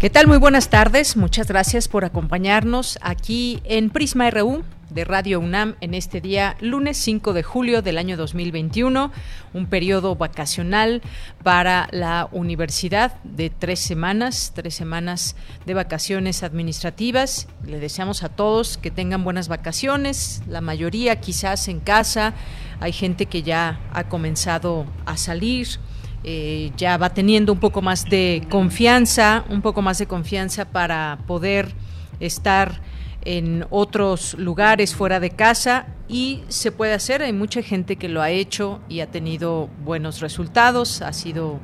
¿Qué tal? Muy buenas tardes. Muchas gracias por acompañarnos aquí en Prisma RU de Radio UNAM en este día lunes 5 de julio del año 2021, un periodo vacacional para la universidad de tres semanas, tres semanas de vacaciones administrativas. Le deseamos a todos que tengan buenas vacaciones, la mayoría quizás en casa, hay gente que ya ha comenzado a salir eh, ya va teniendo un poco más de confianza, un poco más de confianza para poder estar en otros lugares fuera de casa y se puede hacer. Hay mucha gente que lo ha hecho y ha tenido buenos resultados, ha sido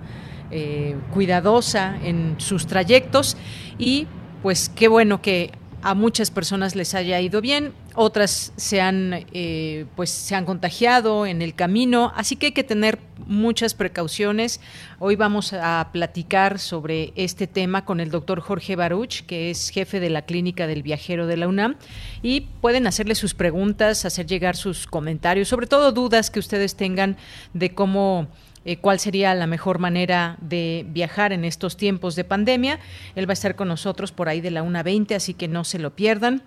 eh, cuidadosa en sus trayectos y pues qué bueno que a muchas personas les haya ido bien, otras se han, eh, pues, se han contagiado en el camino, así que hay que tener muchas precauciones. Hoy vamos a platicar sobre este tema con el doctor Jorge Baruch, que es jefe de la Clínica del Viajero de la UNAM, y pueden hacerle sus preguntas, hacer llegar sus comentarios, sobre todo dudas que ustedes tengan de cómo eh, cuál sería la mejor manera de viajar en estos tiempos de pandemia. Él va a estar con nosotros por ahí de la 1.20, así que no se lo pierdan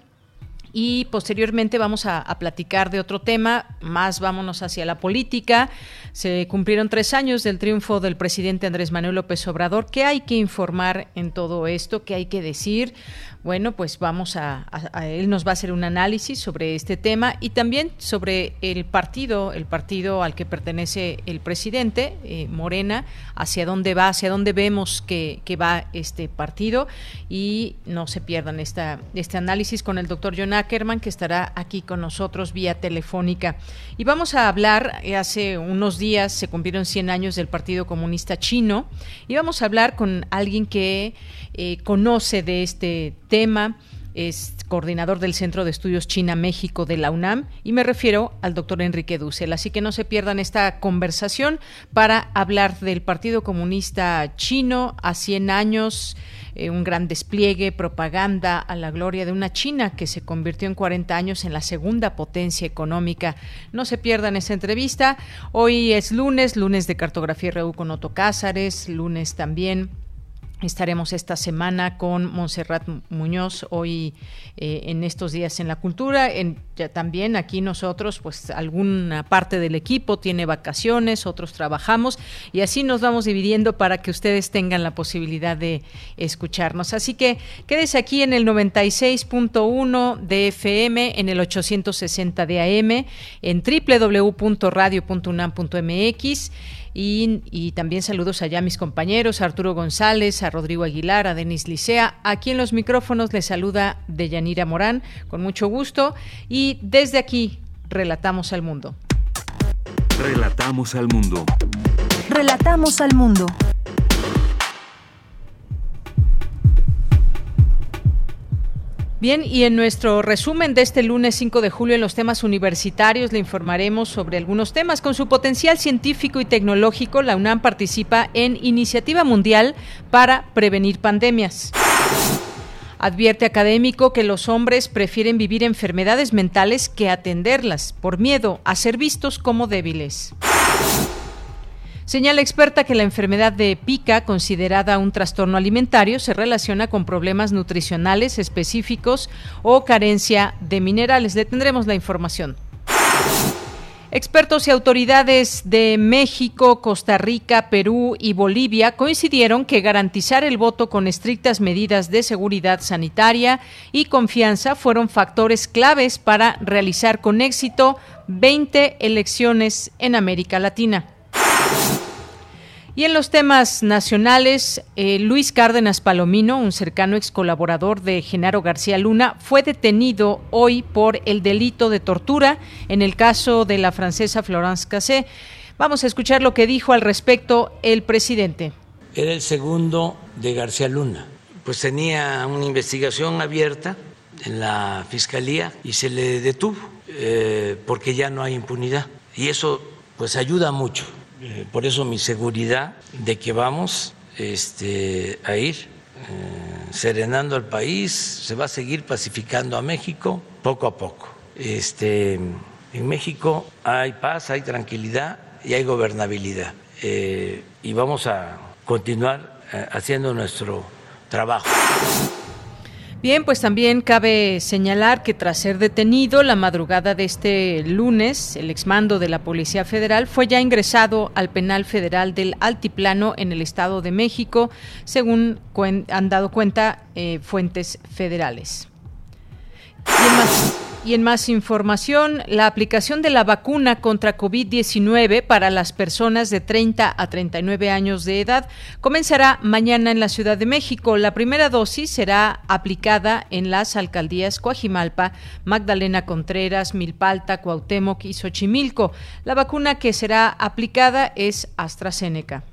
y posteriormente vamos a, platicar de otro tema, más vámonos hacia la política. Se cumplieron tres años del triunfo del presidente Andrés Manuel López Obrador. ¿Qué hay que informar en todo esto? ¿Qué hay que decir? Bueno, pues vamos a, él nos va a hacer un análisis sobre este tema y también sobre el partido, el partido al que pertenece el presidente, eh, Morena, hacia dónde va, hacia dónde vemos que, va este partido y no se pierdan esta, este análisis con el doctor John Ackerman que estará aquí con nosotros vía telefónica. Y vamos a hablar, eh, hace unos días se cumplieron 100 años del Partido Comunista Chino y vamos a hablar con alguien que eh, conoce de este tema, es coordinador del Centro de Estudios China-México de la UNAM y me refiero al doctor Enrique Dussel. Así que no se pierdan esta conversación para hablar del Partido Comunista Chino a 100 años, eh, un gran despliegue, propaganda a la gloria de una China que se convirtió en 40 años en la segunda potencia económica. No se pierdan esa entrevista. Hoy es lunes, lunes de cartografía RU con Otto Cázares, lunes también Estaremos esta semana con Montserrat Muñoz hoy eh, en estos días en la cultura. En, ya también aquí nosotros, pues alguna parte del equipo tiene vacaciones, otros trabajamos y así nos vamos dividiendo para que ustedes tengan la posibilidad de escucharnos. Así que quédese aquí en el 96.1 de FM, en el 860 de AM, en www.radio.unam.mx y, también saludos allá a mis compañeros, a Arturo González, a Rodrigo Aguilar, a Denis Licea. Aquí en los micrófonos les saluda Deyanira Morán, con mucho gusto. Y desde aquí, relatamos al mundo. Relatamos al mundo. Relatamos al mundo. Bien, y en nuestro resumen de este lunes 5 de julio en los temas universitarios le informaremos sobre algunos temas. Con su potencial científico y tecnológico, la UNAM participa en Iniciativa Mundial para Prevenir Pandemias. Advierte académico que los hombres prefieren vivir enfermedades mentales que atenderlas por miedo a ser vistos como débiles. Señala experta que la enfermedad de pica, considerada un trastorno alimentario, se relaciona con problemas nutricionales específicos o carencia de minerales. Le tendremos la información. Expertos y autoridades de México, Costa Rica, Perú y Bolivia coincidieron que garantizar el voto con estrictas medidas de seguridad sanitaria y confianza fueron factores claves para realizar con éxito 20 elecciones en América Latina. Y en los temas nacionales, eh, Luis Cárdenas Palomino, un cercano ex colaborador de Genaro García Luna, fue detenido hoy por el delito de tortura en el caso de la francesa Florence Cassé. Vamos a escuchar lo que dijo al respecto el presidente. Era el segundo de García Luna. Pues tenía una investigación abierta en la fiscalía y se le detuvo eh, porque ya no hay impunidad. Y eso pues ayuda mucho eh, por eso mi seguridad de que vamos este, a ir eh, serenando al país, se va a seguir pacificando a México poco a poco. Este, en México hay paz, hay tranquilidad y hay gobernabilidad. Eh, y vamos a continuar haciendo nuestro trabajo. Bien, pues también cabe señalar que tras ser detenido la madrugada de este lunes, el exmando de la Policía Federal fue ya ingresado al penal federal del Altiplano en el Estado de México, según han dado cuenta eh, fuentes federales. Y en más información, la aplicación de la vacuna contra COVID-19 para las personas de 30 a 39 años de edad comenzará mañana en la Ciudad de México. La primera dosis será aplicada en las alcaldías Coajimalpa, Magdalena Contreras, Milpalta, Cuauhtémoc y Xochimilco. La vacuna que será aplicada es AstraZeneca.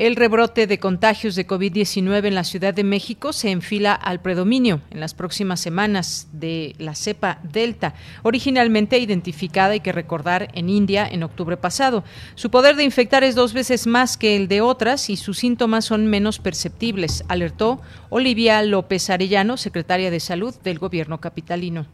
El rebrote de contagios de COVID-19 en la Ciudad de México se enfila al predominio en las próximas semanas de la cepa Delta, originalmente identificada, hay que recordar, en India en octubre pasado. Su poder de infectar es dos veces más que el de otras y sus síntomas son menos perceptibles, alertó Olivia López Arellano, secretaria de Salud del gobierno capitalino.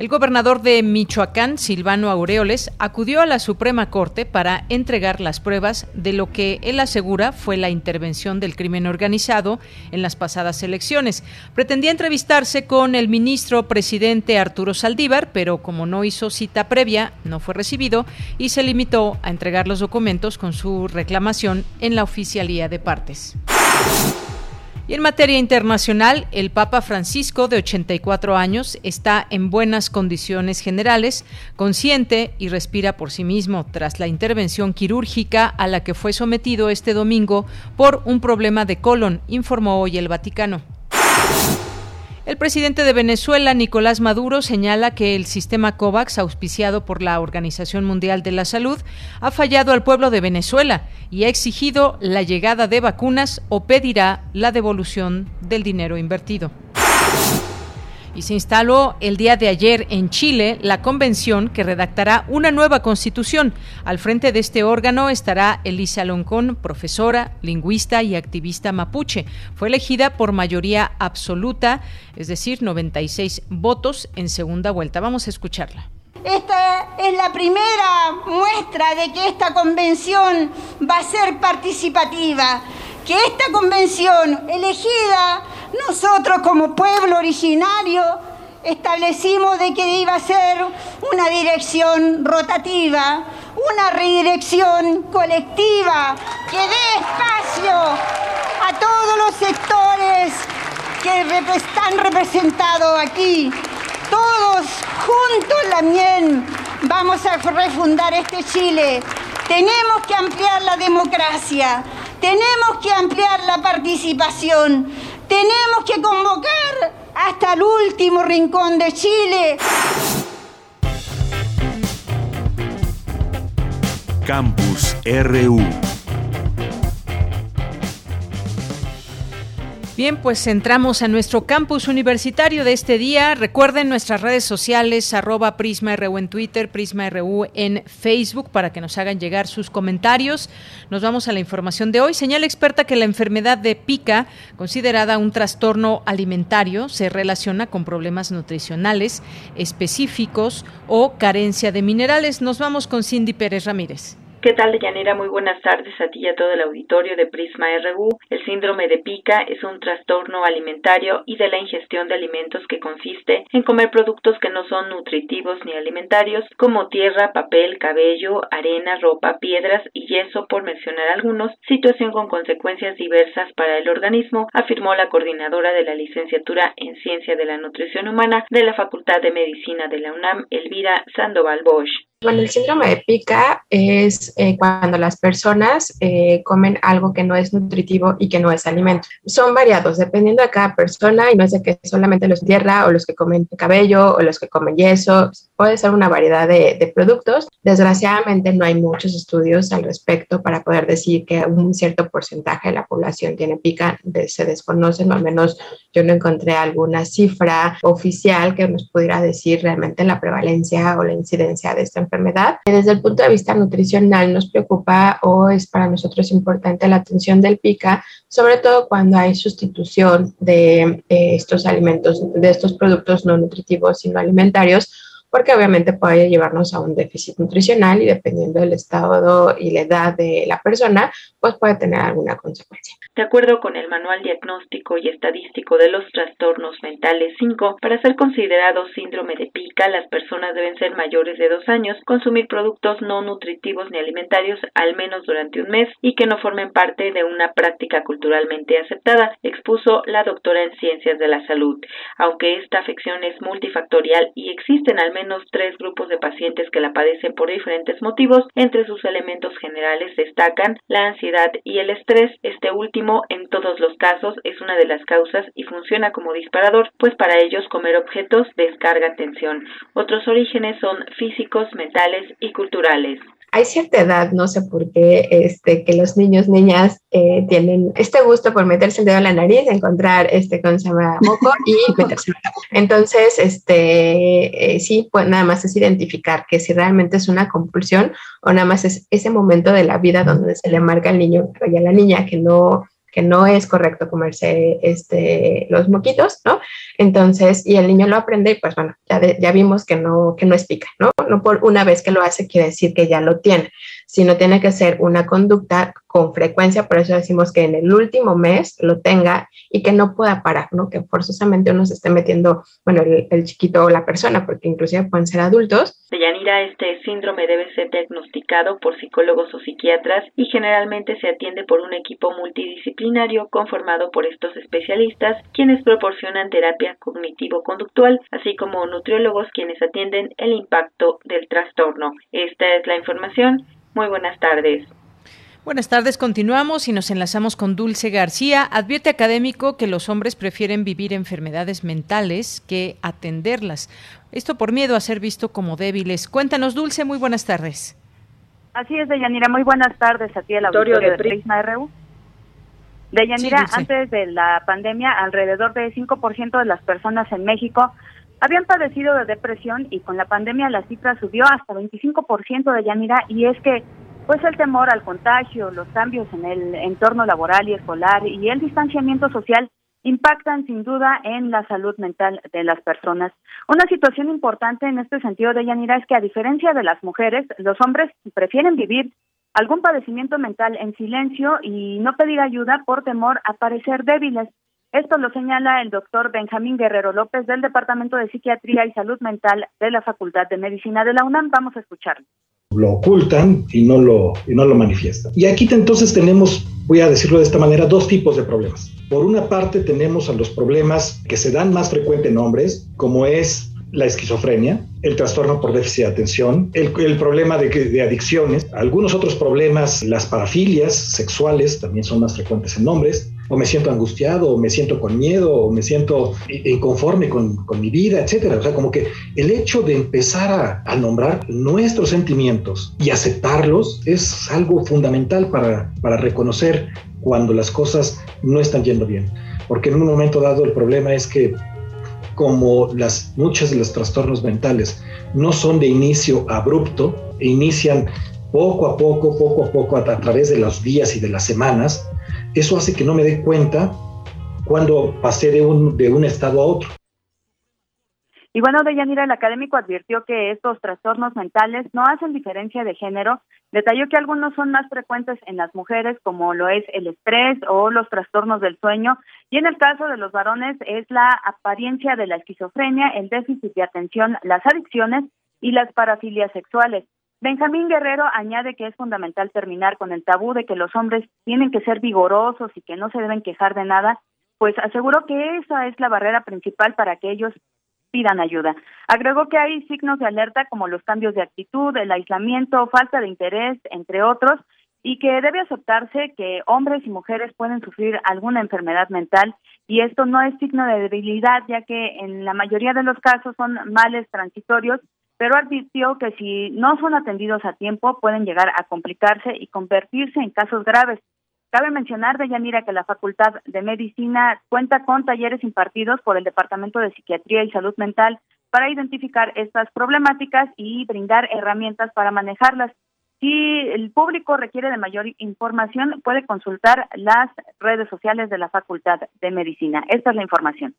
El gobernador de Michoacán, Silvano Aureoles, acudió a la Suprema Corte para entregar las pruebas de lo que él asegura fue la intervención del crimen organizado en las pasadas elecciones. Pretendía entrevistarse con el ministro presidente Arturo Saldívar, pero como no hizo cita previa, no fue recibido y se limitó a entregar los documentos con su reclamación en la oficialía de partes. Y en materia internacional, el Papa Francisco, de 84 años, está en buenas condiciones generales, consciente y respira por sí mismo tras la intervención quirúrgica a la que fue sometido este domingo por un problema de colon, informó hoy el Vaticano. El presidente de Venezuela, Nicolás Maduro, señala que el sistema COVAX, auspiciado por la Organización Mundial de la Salud, ha fallado al pueblo de Venezuela y ha exigido la llegada de vacunas o pedirá la devolución del dinero invertido y se instaló el día de ayer en Chile la convención que redactará una nueva constitución. Al frente de este órgano estará Elisa Loncón, profesora, lingüista y activista mapuche. Fue elegida por mayoría absoluta, es decir, 96 votos en segunda vuelta. Vamos a escucharla. Esta es la primera muestra de que esta convención va a ser participativa, que esta convención elegida nosotros como pueblo originario establecimos de que iba a ser una dirección rotativa, una redirección colectiva que dé espacio a todos los sectores que están representados aquí. Todos juntos también vamos a refundar este Chile. Tenemos que ampliar la democracia, tenemos que ampliar la participación, tenemos que convocar hasta el último rincón de Chile. Campus RU Bien, pues entramos a nuestro campus universitario de este día. Recuerden nuestras redes sociales, arroba PrismaRU en Twitter, PrismaRU en Facebook, para que nos hagan llegar sus comentarios. Nos vamos a la información de hoy. Señala experta que la enfermedad de pica, considerada un trastorno alimentario, se relaciona con problemas nutricionales específicos o carencia de minerales. Nos vamos con Cindy Pérez Ramírez. ¿Qué tal, Deyanira? Muy buenas tardes a ti y a todo el auditorio de Prisma RU. El síndrome de pica es un trastorno alimentario y de la ingestión de alimentos que consiste en comer productos que no son nutritivos ni alimentarios, como tierra, papel, cabello, arena, ropa, piedras y yeso, por mencionar algunos, situación con consecuencias diversas para el organismo, afirmó la coordinadora de la licenciatura en Ciencia de la Nutrición Humana de la Facultad de Medicina de la UNAM, Elvira Sandoval Bosch. Bueno, el síndrome de pica es eh, cuando las personas eh, comen algo que no es nutritivo y que no es alimento. Son variados dependiendo de cada persona y no es de que solamente los tierra o los que comen cabello o los que comen yeso. Puede ser una variedad de, de productos. Desgraciadamente no hay muchos estudios al respecto para poder decir que un cierto porcentaje de la población tiene pica. se desconocen, o al menos yo no encontré alguna cifra oficial que nos pudiera decir realmente la prevalencia o la incidencia de esta enfermedad. Desde el punto de vista nutricional nos preocupa o es para nosotros importante la atención del pica, sobre todo cuando hay sustitución de eh, estos alimentos, de estos productos no nutritivos sino alimentarios porque obviamente puede llevarnos a un déficit nutricional y dependiendo del estado y la edad de la persona, pues puede tener alguna consecuencia. De acuerdo con el Manual Diagnóstico y Estadístico de los Trastornos Mentales 5, para ser considerado síndrome de pica, las personas deben ser mayores de dos años, consumir productos no nutritivos ni alimentarios al menos durante un mes y que no formen parte de una práctica culturalmente aceptada, expuso la doctora en Ciencias de la Salud. Aunque esta afección es multifactorial y existen al menos menos tres grupos de pacientes que la padecen por diferentes motivos. Entre sus elementos generales destacan la ansiedad y el estrés. Este último, en todos los casos, es una de las causas y funciona como disparador, pues para ellos comer objetos descarga tensión. Otros orígenes son físicos, mentales y culturales hay cierta edad, no sé por qué, este, que los niños, niñas eh, tienen este gusto por meterse el dedo en la nariz, encontrar este, ¿cómo se llama? Moco y meterse Entonces, este, eh, sí, pues nada más es identificar que si realmente es una compulsión o nada más es ese momento de la vida donde se le marca al niño y a la niña que no que no es correcto comerse este, los moquitos, ¿no? Entonces, y el niño lo aprende y pues bueno, ya, ya vimos que no, que no es pica, ¿no? No por una vez que lo hace quiere decir que ya lo tiene, sino tiene que ser una conducta con frecuencia, por eso decimos que en el último mes lo tenga y que no pueda parar, ¿no? Que forzosamente uno se esté metiendo, bueno, el, chiquito o la persona, porque inclusive pueden ser adultos. De Yanira, este síndrome debe ser diagnosticado por psicólogos o psiquiatras y generalmente se atiende por un equipo multidisciplinario conformado por estos especialistas, quienes proporcionan terapia cognitivo-conductual, así como nutriólogos quienes atienden el impacto del trastorno. Esta es la información. Muy buenas tardes. Buenas tardes, continuamos y nos enlazamos con Dulce García. Advierte académico que los hombres prefieren vivir enfermedades mentales que atenderlas. Esto por miedo a ser visto como débiles. Cuéntanos, Dulce, muy buenas tardes. Así es, Deyanira, muy buenas tardes a ti, el auditorio de, de Prisma RU. Deyanira, antes de la pandemia, alrededor de 5% de las personas en México habían padecido de depresión y con la pandemia la cifra subió hasta 25% de Yanira y es que pues el temor al contagio, los cambios en el entorno laboral y escolar y el distanciamiento social impactan sin duda en la salud mental de las personas. Una situación importante en este sentido de Yanira es que a diferencia de las mujeres, los hombres prefieren vivir algún padecimiento mental en silencio y no pedir ayuda por temor a parecer débiles. Esto lo señala el doctor Benjamín Guerrero López del Departamento de Psiquiatría y Salud Mental de la Facultad de Medicina de la UNAM. Vamos a escucharlo lo ocultan y no lo, y no lo manifiestan. Y aquí entonces tenemos, voy a decirlo de esta manera, dos tipos de problemas. Por una parte tenemos a los problemas que se dan más frecuente en hombres, como es la esquizofrenia, el trastorno por déficit de atención, el, problema de, de, adicciones, algunos otros problemas, las parafilias sexuales también son más frecuentes en hombres, o me siento angustiado, o me siento con miedo, o me siento inconforme con, con mi vida, etcétera. O sea, como que el hecho de empezar a, a, nombrar nuestros sentimientos y aceptarlos es algo fundamental para, para reconocer cuando las cosas no están yendo bien. Porque en un momento dado el problema es que como las, muchos de los trastornos mentales no son de inicio abrupto, inician poco a poco, poco a poco, a, a través de los días y de las semanas, eso hace que no me dé cuenta cuando pasé de un, de un estado a otro. Y bueno, Deyanira, el académico advirtió que estos trastornos mentales no hacen diferencia de género. Detalló que algunos son más frecuentes en las mujeres, como lo es el estrés o los trastornos del sueño. Y en el caso de los varones es la apariencia de la esquizofrenia, el déficit de atención, las adicciones y las parafilias sexuales. Benjamín Guerrero añade que es fundamental terminar con el tabú de que los hombres tienen que ser vigorosos y que no se deben quejar de nada, pues aseguró que esa es la barrera principal para que ellos pidan ayuda. Agregó que hay signos de alerta como los cambios de actitud, el aislamiento, falta de interés, entre otros, y que debe aceptarse que hombres y mujeres pueden sufrir alguna enfermedad mental y esto no es signo de debilidad ya que en la mayoría de los casos son males transitorios, pero advirtió que si no son atendidos a tiempo pueden llegar a complicarse y convertirse en casos graves. Cabe mencionar, de Yanira, que la Facultad de Medicina cuenta con talleres impartidos por el Departamento de Psiquiatría y Salud Mental para identificar estas problemáticas y brindar herramientas para manejarlas. Si el público requiere de mayor información, puede consultar las redes sociales de la Facultad de Medicina. Esta es la información.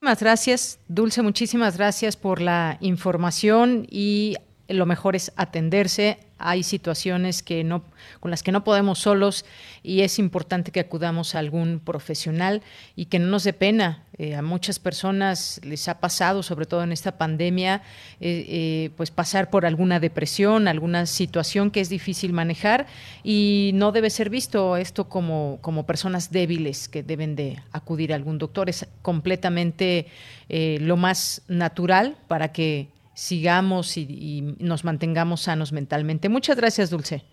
Muchísimas gracias, Dulce, muchísimas gracias por la información y lo mejor es atenderse hay situaciones que no, con las que no podemos solos y es importante que acudamos a algún profesional y que no nos dé pena. Eh, a muchas personas les ha pasado, sobre todo en esta pandemia, eh, eh, pues pasar por alguna depresión, alguna situación que es difícil manejar y no debe ser visto esto como, como personas débiles que deben de acudir a algún doctor. Es completamente lo más natural para que sigamos y, nos mantengamos sanos mentalmente. Muchas gracias, Dulce.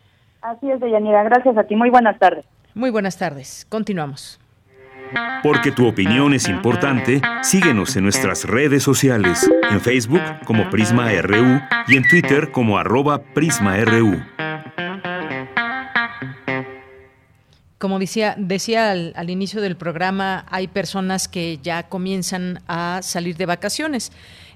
Así es, Deyanira. Gracias a ti. Muy buenas tardes. Muy buenas tardes. Continuamos. Porque tu opinión es importante, síguenos en nuestras redes sociales, en Facebook como Prisma RU y en Twitter como arroba PrismaRU. Como decía, decía al, al inicio del programa, hay personas que ya comienzan a salir de vacaciones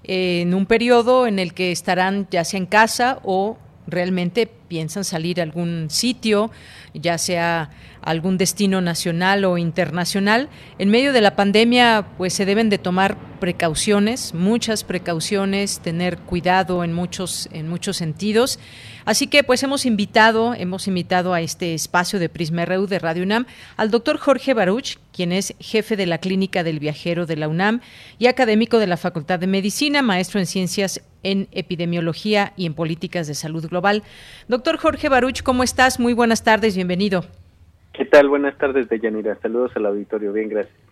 en un periodo en el que estarán ya sea en casa o realmente piensan salir a algún sitio, ya sea algún destino nacional o internacional. En medio de la pandemia, pues se deben de tomar precauciones, muchas precauciones, tener cuidado en muchos en muchos sentidos. Así que pues hemos invitado, hemos invitado a este espacio de Prisma RU de Radio UNAM al doctor Jorge Baruch, quien es jefe de la Clínica del Viajero de la UNAM y académico de la Facultad de Medicina, maestro en Ciencias en Epidemiología y en Políticas de Salud Global. Doctor Jorge Baruch, ¿cómo estás? Muy buenas tardes, bienvenido. ¿Qué tal? Buenas tardes, Deyanira. Saludos al auditorio. Bien, gracias.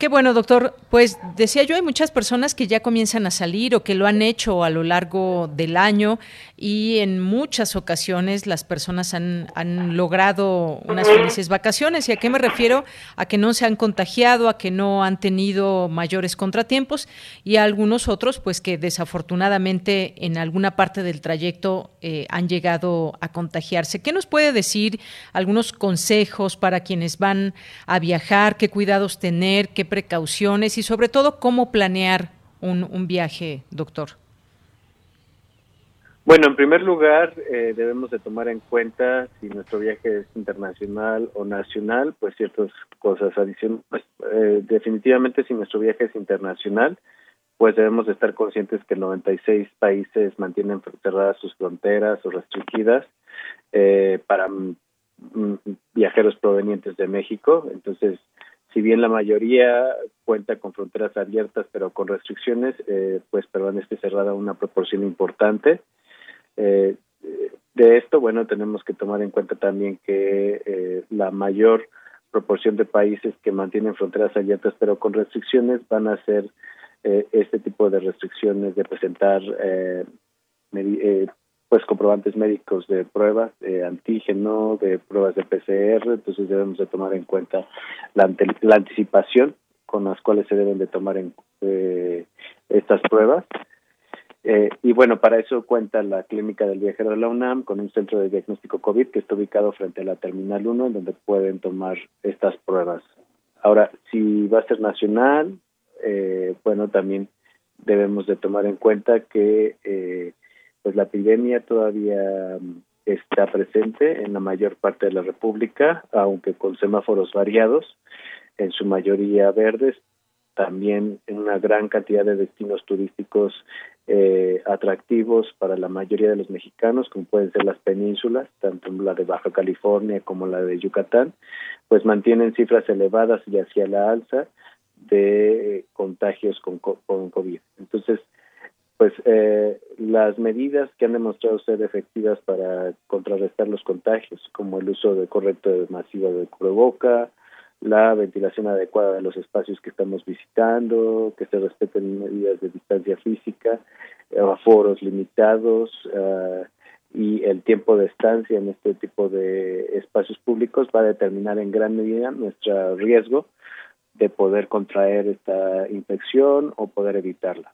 Qué bueno, doctor. Pues decía yo, hay muchas personas que ya comienzan a salir o que lo han hecho a lo largo del año y en muchas ocasiones las personas han, han logrado unas felices vacaciones. ¿Y a qué me refiero? A que no se han contagiado, a que no han tenido mayores contratiempos y a algunos otros, pues que desafortunadamente en alguna parte del trayecto eh, han llegado a contagiarse. ¿Qué nos puede decir algunos consejos para quienes van a viajar? ¿Qué cuidados tener? ¿Qué precauciones y sobre todo cómo planear un, viaje, doctor? Bueno, en primer lugar, eh, debemos de tomar en cuenta si nuestro viaje es internacional o nacional, pues ciertas cosas adicionales. Eh, definitivamente, si nuestro viaje es internacional, pues debemos de estar conscientes que 96 países mantienen cerradas sus fronteras o restringidas eh, para mm, mm, viajeros provenientes de México. Entonces, si bien la mayoría cuenta con fronteras abiertas pero con restricciones, eh, pues permanece cerrada una proporción importante. Eh, de esto, bueno, tenemos que tomar en cuenta también que eh, la mayor proporción de países que mantienen fronteras abiertas pero con restricciones van a ser este tipo de restricciones de presentar pues comprobantes médicos de pruebas de antígeno, de pruebas de PCR, entonces debemos de tomar en cuenta la, la anticipación con las cuales se deben de tomar en eh, estas pruebas. Eh, y bueno, para eso cuenta la Clínica del Viajero de la UNAM con un centro de diagnóstico COVID que está ubicado frente a la Terminal 1, en donde pueden tomar estas pruebas. Ahora, si va a ser nacional, eh, bueno, también debemos de tomar en cuenta que eh, pues la epidemia todavía está presente en la mayor parte de la República, aunque con semáforos variados, en su mayoría verdes, también en una gran cantidad de destinos turísticos eh, atractivos para la mayoría de los mexicanos, como pueden ser las penínsulas, tanto la de Baja California como la de Yucatán, pues mantienen cifras elevadas y hacia la alza de contagios con, con COVID. Entonces, pues eh, las medidas que han demostrado ser efectivas para contrarrestar los contagios, como el uso de correcto masivo de cubreboca, la ventilación adecuada de los espacios que estamos visitando, que se respeten medidas de distancia física, aforos limitados uh, y el tiempo de estancia en este tipo de espacios públicos va a determinar en gran medida nuestro riesgo de poder contraer esta infección o poder evitarla.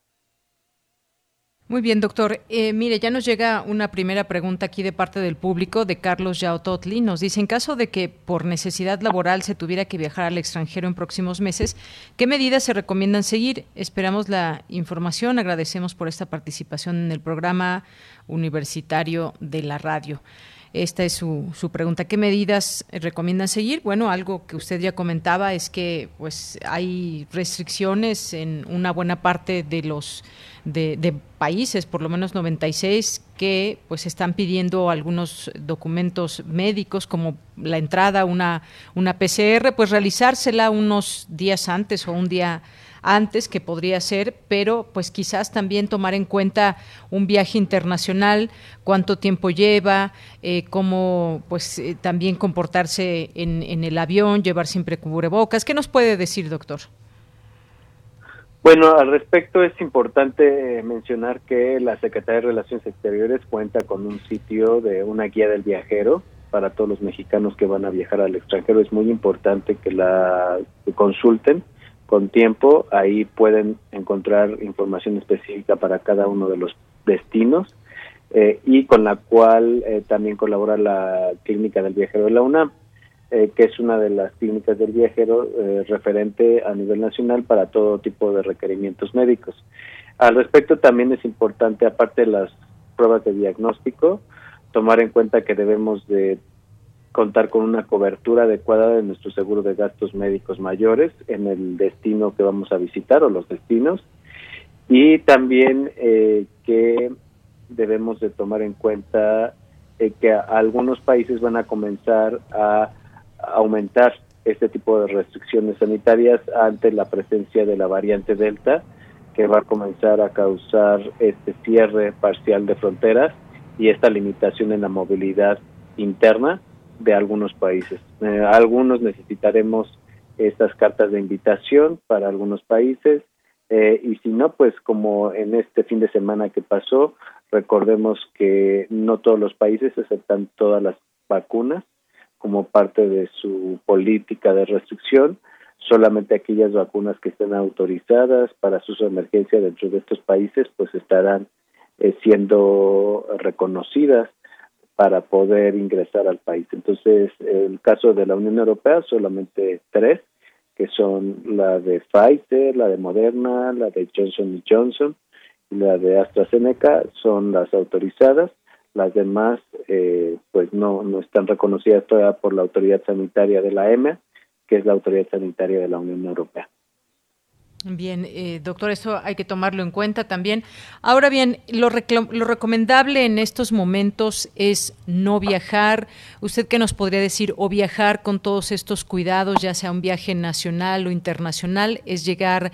Muy bien, doctor. Eh, mire, ya nos llega una primera pregunta aquí de parte del público de Carlos Yaototli. Nos dice, en caso de que por necesidad laboral se tuviera que viajar al extranjero en próximos meses, ¿qué medidas se recomiendan seguir? Esperamos la información. Agradecemos por esta participación en el programa universitario de la radio. Esta es su, su, pregunta. ¿Qué medidas recomiendan seguir? Bueno, algo que usted ya comentaba es que pues hay restricciones en una buena parte de los de, países, por lo menos 96, que pues están pidiendo algunos documentos médicos como la entrada una una PCR, pues realizársela unos días antes o un día antes que podría ser, pero pues quizás también tomar en cuenta un viaje internacional, cuánto tiempo lleva, eh, cómo pues eh, también comportarse en, en el avión, llevar siempre cubrebocas. ¿Qué nos puede decir, doctor? Bueno, al respecto es importante mencionar que la Secretaría de Relaciones Exteriores cuenta con un sitio de una guía del viajero para todos los mexicanos que van a viajar al extranjero. Es muy importante que la consulten con tiempo. Ahí pueden encontrar información específica para cada uno de los destinos eh, y con la cual eh, también colabora la Clínica del Viajero de la UNAM. Eh, que es una de las clínicas del viajero eh, referente a nivel nacional para todo tipo de requerimientos médicos. Al respecto también es importante, aparte de las pruebas de diagnóstico, tomar en cuenta que debemos de contar con una cobertura adecuada de nuestro seguro de gastos médicos mayores en el destino que vamos a visitar o los destinos y también eh, que debemos de tomar en cuenta que algunos países van a comenzar a aumentar este tipo de restricciones sanitarias ante la presencia de la variante Delta, que va a comenzar a causar este cierre parcial de fronteras y esta limitación en la movilidad interna de algunos países. Eh, algunos necesitaremos estas cartas de invitación para algunos países eh, y si no, pues como en este fin de semana que pasó, recordemos que no todos los países aceptan todas las vacunas como parte de su política de restricción. Solamente aquellas vacunas que estén autorizadas para su emergencia dentro de estos países pues estarán eh, siendo reconocidas para poder ingresar al país. Entonces, el caso de la Unión Europea, solamente tres, que son la de Pfizer, la de Moderna, la de Johnson Johnson y la de AstraZeneca, son las autorizadas las demás eh, pues no, no están reconocidas todavía por la autoridad sanitaria de la EMA, que es la autoridad sanitaria de la Unión Europea. Bien, eh, doctor, eso hay que tomarlo en cuenta también. Ahora bien, lo, lo, recomendable en estos momentos es no viajar. ¿Usted qué nos podría decir? O viajar con todos estos cuidados, ya sea un viaje nacional o internacional, es llegar,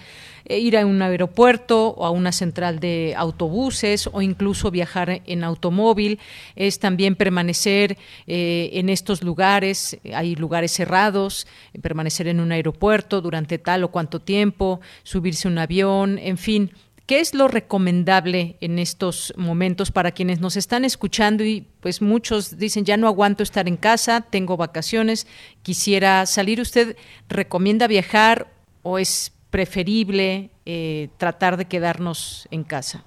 ir a un aeropuerto o a una central de autobuses o incluso viajar en automóvil. Es también permanecer eh, en estos lugares, hay lugares cerrados, permanecer en un aeropuerto durante tal o cuánto tiempo subirse un avión, en fin. ¿Qué es lo recomendable en estos momentos para quienes nos están escuchando y pues muchos dicen ya no aguanto estar en casa, tengo vacaciones, quisiera salir? ¿Usted recomienda viajar o es preferible eh, tratar de quedarnos en casa?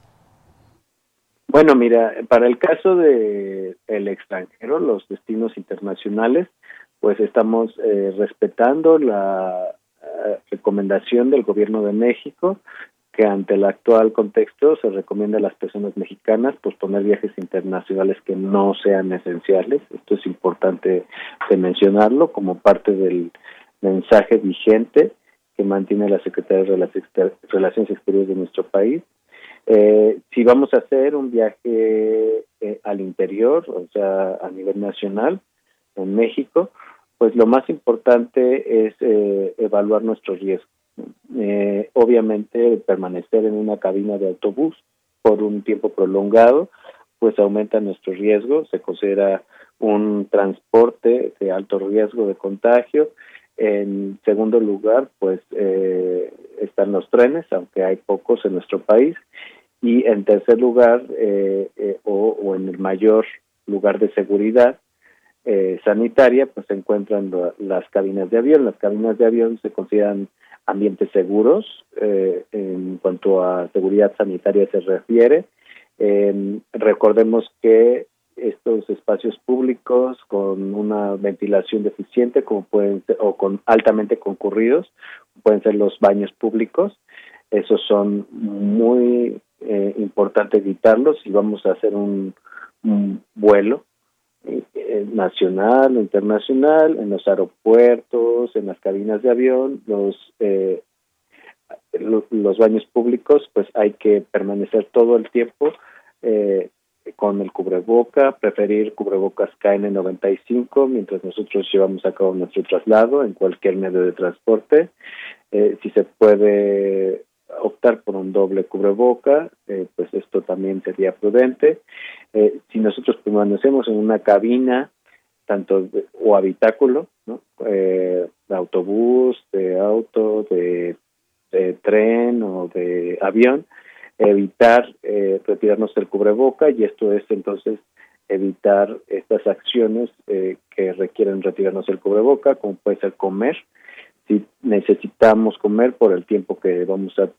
Bueno, mira, para el caso de el extranjero, los destinos internacionales, pues estamos eh, respetando la recomendación del Gobierno de México que ante el actual contexto se recomienda a las personas mexicanas posponer viajes internacionales que no sean esenciales. Esto es importante de mencionarlo como parte del mensaje vigente que mantiene la Secretaría de Relaciones Exteriores de nuestro país. Eh, si vamos a hacer un viaje eh, al interior, o sea, a nivel nacional, en México, pues lo más importante es eh, evaluar nuestro riesgo. Eh, obviamente, permanecer en una cabina de autobús por un tiempo prolongado, pues aumenta nuestro riesgo, se considera un transporte de alto riesgo de contagio En segundo lugar, pues eh, están los trenes, aunque hay pocos en nuestro país. Y en tercer lugar, eh, eh, o, en el mayor lugar de seguridad sanitaria, pues se encuentran las cabinas de avión. Las cabinas de avión se consideran ambientes seguros en cuanto a seguridad sanitaria se refiere. recordemos que estos espacios públicos con una ventilación deficiente como pueden ser, o con altamente concurridos pueden ser los baños públicos. Esos son muy eh, importante evitarlos si vamos a hacer un, vuelo eh, nacional o internacional en los aeropuertos en las cabinas de avión los eh, los baños públicos pues hay que permanecer todo el tiempo eh, con el cubreboca, preferir cubrebocas KN95 mientras nosotros llevamos a cabo nuestro traslado en cualquier medio de transporte. Eh, si se puede optar por un doble cubreboca, eh, pues esto también sería prudente. Eh, si nosotros permanecemos en una cabina, tanto o habitáculo, ¿no? de autobús, de auto, de tren o de avión, evitar eh, retirarnos el cubreboca y esto es entonces evitar estas acciones eh, que requieren retirarnos el cubreboca, como puede ser comer. Si necesitamos comer por el tiempo que vamos a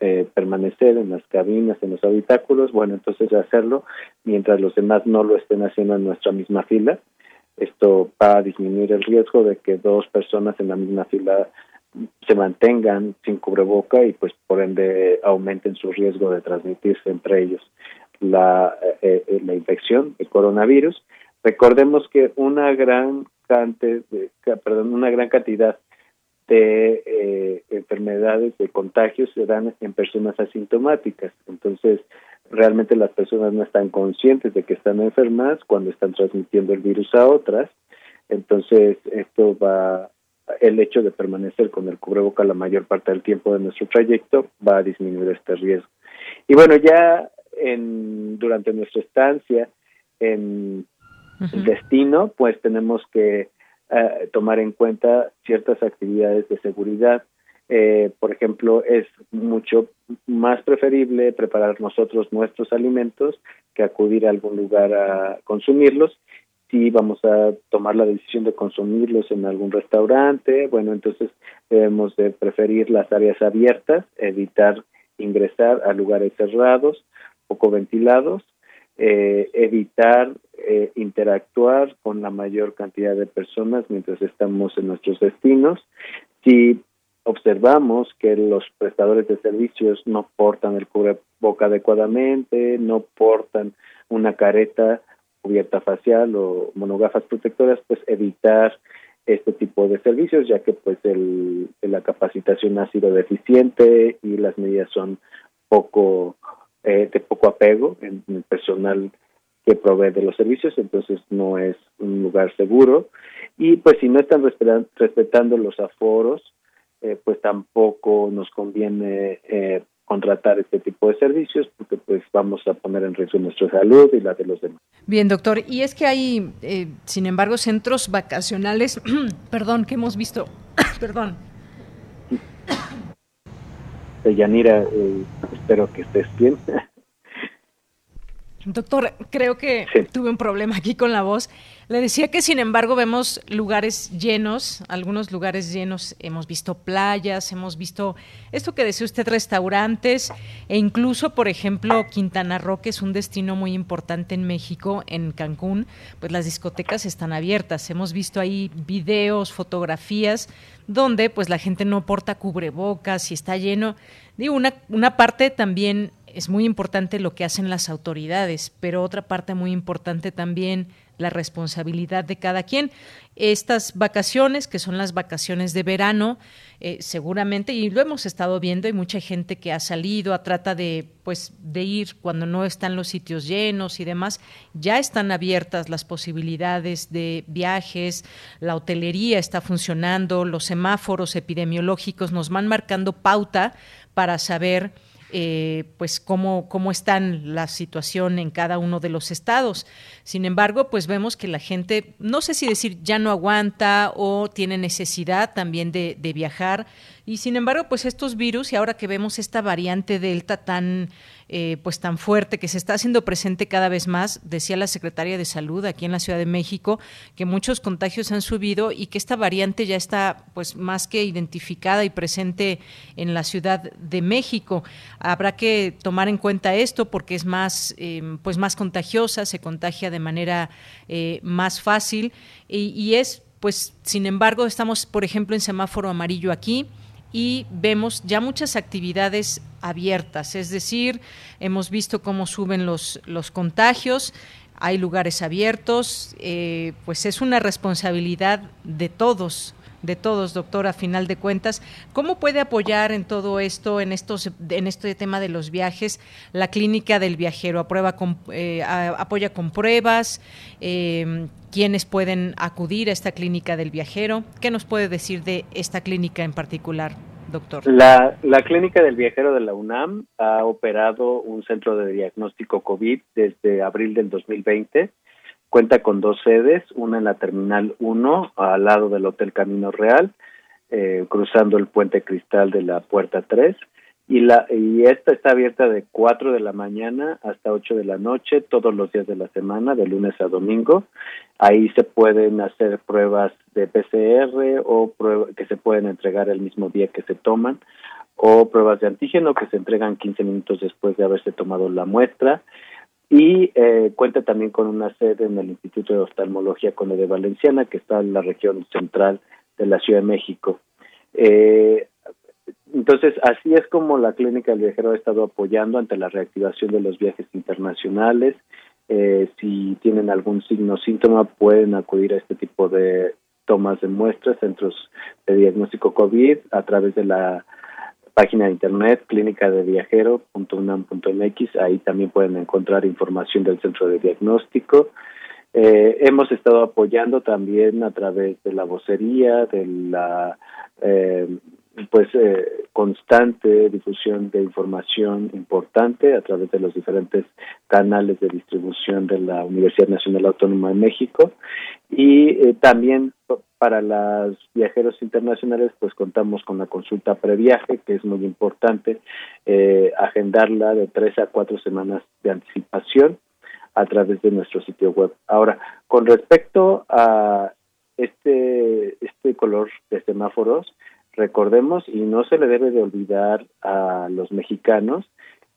eh, permanecer en las cabinas, en los habitáculos, bueno, entonces hacerlo mientras los demás no lo estén haciendo en nuestra misma fila. Esto va a disminuir el riesgo de que dos personas en la misma fila se mantengan sin cubreboca y pues por ende aumenten su riesgo de transmitirse entre ellos la, eh, eh, la infección de coronavirus. Recordemos que una gran cante, perdón, una gran cantidad de eh, enfermedades de contagios se dan en personas asintomáticas. Entonces, realmente las personas no están conscientes de que están enfermas cuando están transmitiendo el virus a otras. Entonces, esto va el hecho de permanecer con el cubreboca la mayor parte del tiempo de nuestro trayecto va a disminuir este riesgo. Y bueno, ya en, durante nuestra estancia en el destino, pues tenemos que eh, tomar en cuenta ciertas actividades de seguridad. Eh, por ejemplo, es mucho más preferible preparar nosotros nuestros alimentos que acudir a algún lugar a consumirlos si vamos a tomar la decisión de consumirlos en algún restaurante, bueno, entonces debemos de preferir las áreas abiertas, evitar ingresar a lugares cerrados, poco ventilados, eh, evitar eh, interactuar con la mayor cantidad de personas mientras estamos en nuestros destinos. Si observamos que los prestadores de servicios no portan el cubreboca adecuadamente, no portan una careta cubierta facial o monogafas protectoras, pues evitar este tipo de servicios, ya que pues el, la capacitación ha sido deficiente y las medidas son poco eh, de poco apego en, el personal que provee los servicios, entonces no es un lugar seguro. Y pues si no están respetando los aforos, eh, pues tampoco nos conviene eh, contratar este tipo de servicios porque pues vamos a poner en riesgo nuestra salud y la de los demás. Bien, doctor. Y es que hay, eh, sin embargo, centros vacacionales, perdón, que hemos visto, perdón. Yanira, eh, espero que estés bien. Doctor, creo que tuve un problema aquí con la voz. Le decía que sin embargo vemos lugares llenos, algunos lugares llenos, hemos visto playas, hemos visto esto que decía usted, restaurantes e incluso, por ejemplo, Quintana Roo, que es un destino muy importante en México, en Cancún, pues las discotecas están abiertas. Hemos visto ahí videos, fotografías donde pues la gente no porta cubrebocas y está lleno. Digo, una, una parte también es muy importante lo que hacen las autoridades, pero otra parte muy importante también la responsabilidad de cada quien. Estas vacaciones, que son las vacaciones de verano, eh, seguramente, y lo hemos estado viendo, hay mucha gente que ha salido, a trata de, pues, de ir cuando no están los sitios llenos y demás, ya están abiertas las posibilidades de viajes, la hotelería está funcionando, los semáforos epidemiológicos nos van marcando pauta para saber eh, pues cómo, cómo están la situación en cada uno de los estados. Sin embargo, pues vemos que la gente, no sé si decir ya no aguanta o tiene necesidad también de, de viajar. Y sin embargo, pues estos virus, y ahora que vemos esta variante Delta tan eh, pues tan fuerte que se está haciendo presente cada vez más. Decía la secretaria de Salud aquí en la Ciudad de México que muchos contagios han subido y que esta variante ya está pues más que identificada y presente en la Ciudad de México. Habrá que tomar en cuenta esto porque es más em, pues más contagiosa, se contagia de manera eh, más fácil y es pues sin embargo estamos por ejemplo en semáforo amarillo aquí y vemos ya muchas actividades abiertas, es decir, hemos visto cómo suben los, los contagios, hay lugares abiertos, eh, pues es una responsabilidad de todos de todos, doctor, a final de cuentas. ¿Cómo puede apoyar en todo esto, en estos, en este tema de los viajes, la clínica del viajero? Aprueba con, eh, apoya con pruebas. Eh, ¿Quiénes pueden acudir a esta clínica del viajero? ¿Qué nos puede decir de esta clínica en particular? Doctor. La, la clínica del viajero de la UNAM ha operado un centro de diagnóstico COVID desde abril del 2020 Cuenta con dos sedes, una en la Terminal 1, al lado del Hotel Camino Real, eh, cruzando el puente cristal de la Puerta 3, y, la, y esta está abierta de 4 de la mañana hasta 8 de la noche, todos los días de la semana, de lunes a domingo. Ahí se pueden hacer pruebas de PCR o pruebas que se pueden entregar el mismo día que se toman, o pruebas de antígeno que se entregan 15 minutos después de haberse tomado la muestra y eh, cuenta también con una sede en el Instituto de Oftalmología Conde de Valenciana, que está en la región central de la Ciudad de México. Eh, entonces, así es como la Clínica del Viajero ha estado apoyando ante la reactivación de los viajes internacionales. Eh, si tienen algún signo o síntoma, pueden acudir a este tipo de tomas de muestras, centros de diagnóstico COVID, a través de la página de internet clínica de viajero.unam.mx, ahí también pueden encontrar información del centro de diagnóstico. Eh, hemos estado apoyando también a través de la vocería, de la eh, pues eh, constante difusión de información importante a través de los diferentes canales de distribución de la Universidad Nacional Autónoma de México y también para los viajeros internacionales, pues contamos con la consulta previaje, que es muy importante, eh, agendarla de tres a cuatro semanas de anticipación a través de nuestro sitio web. Ahora, con respecto a este, este color de semáforos, recordemos, y no se le debe de olvidar a los mexicanos,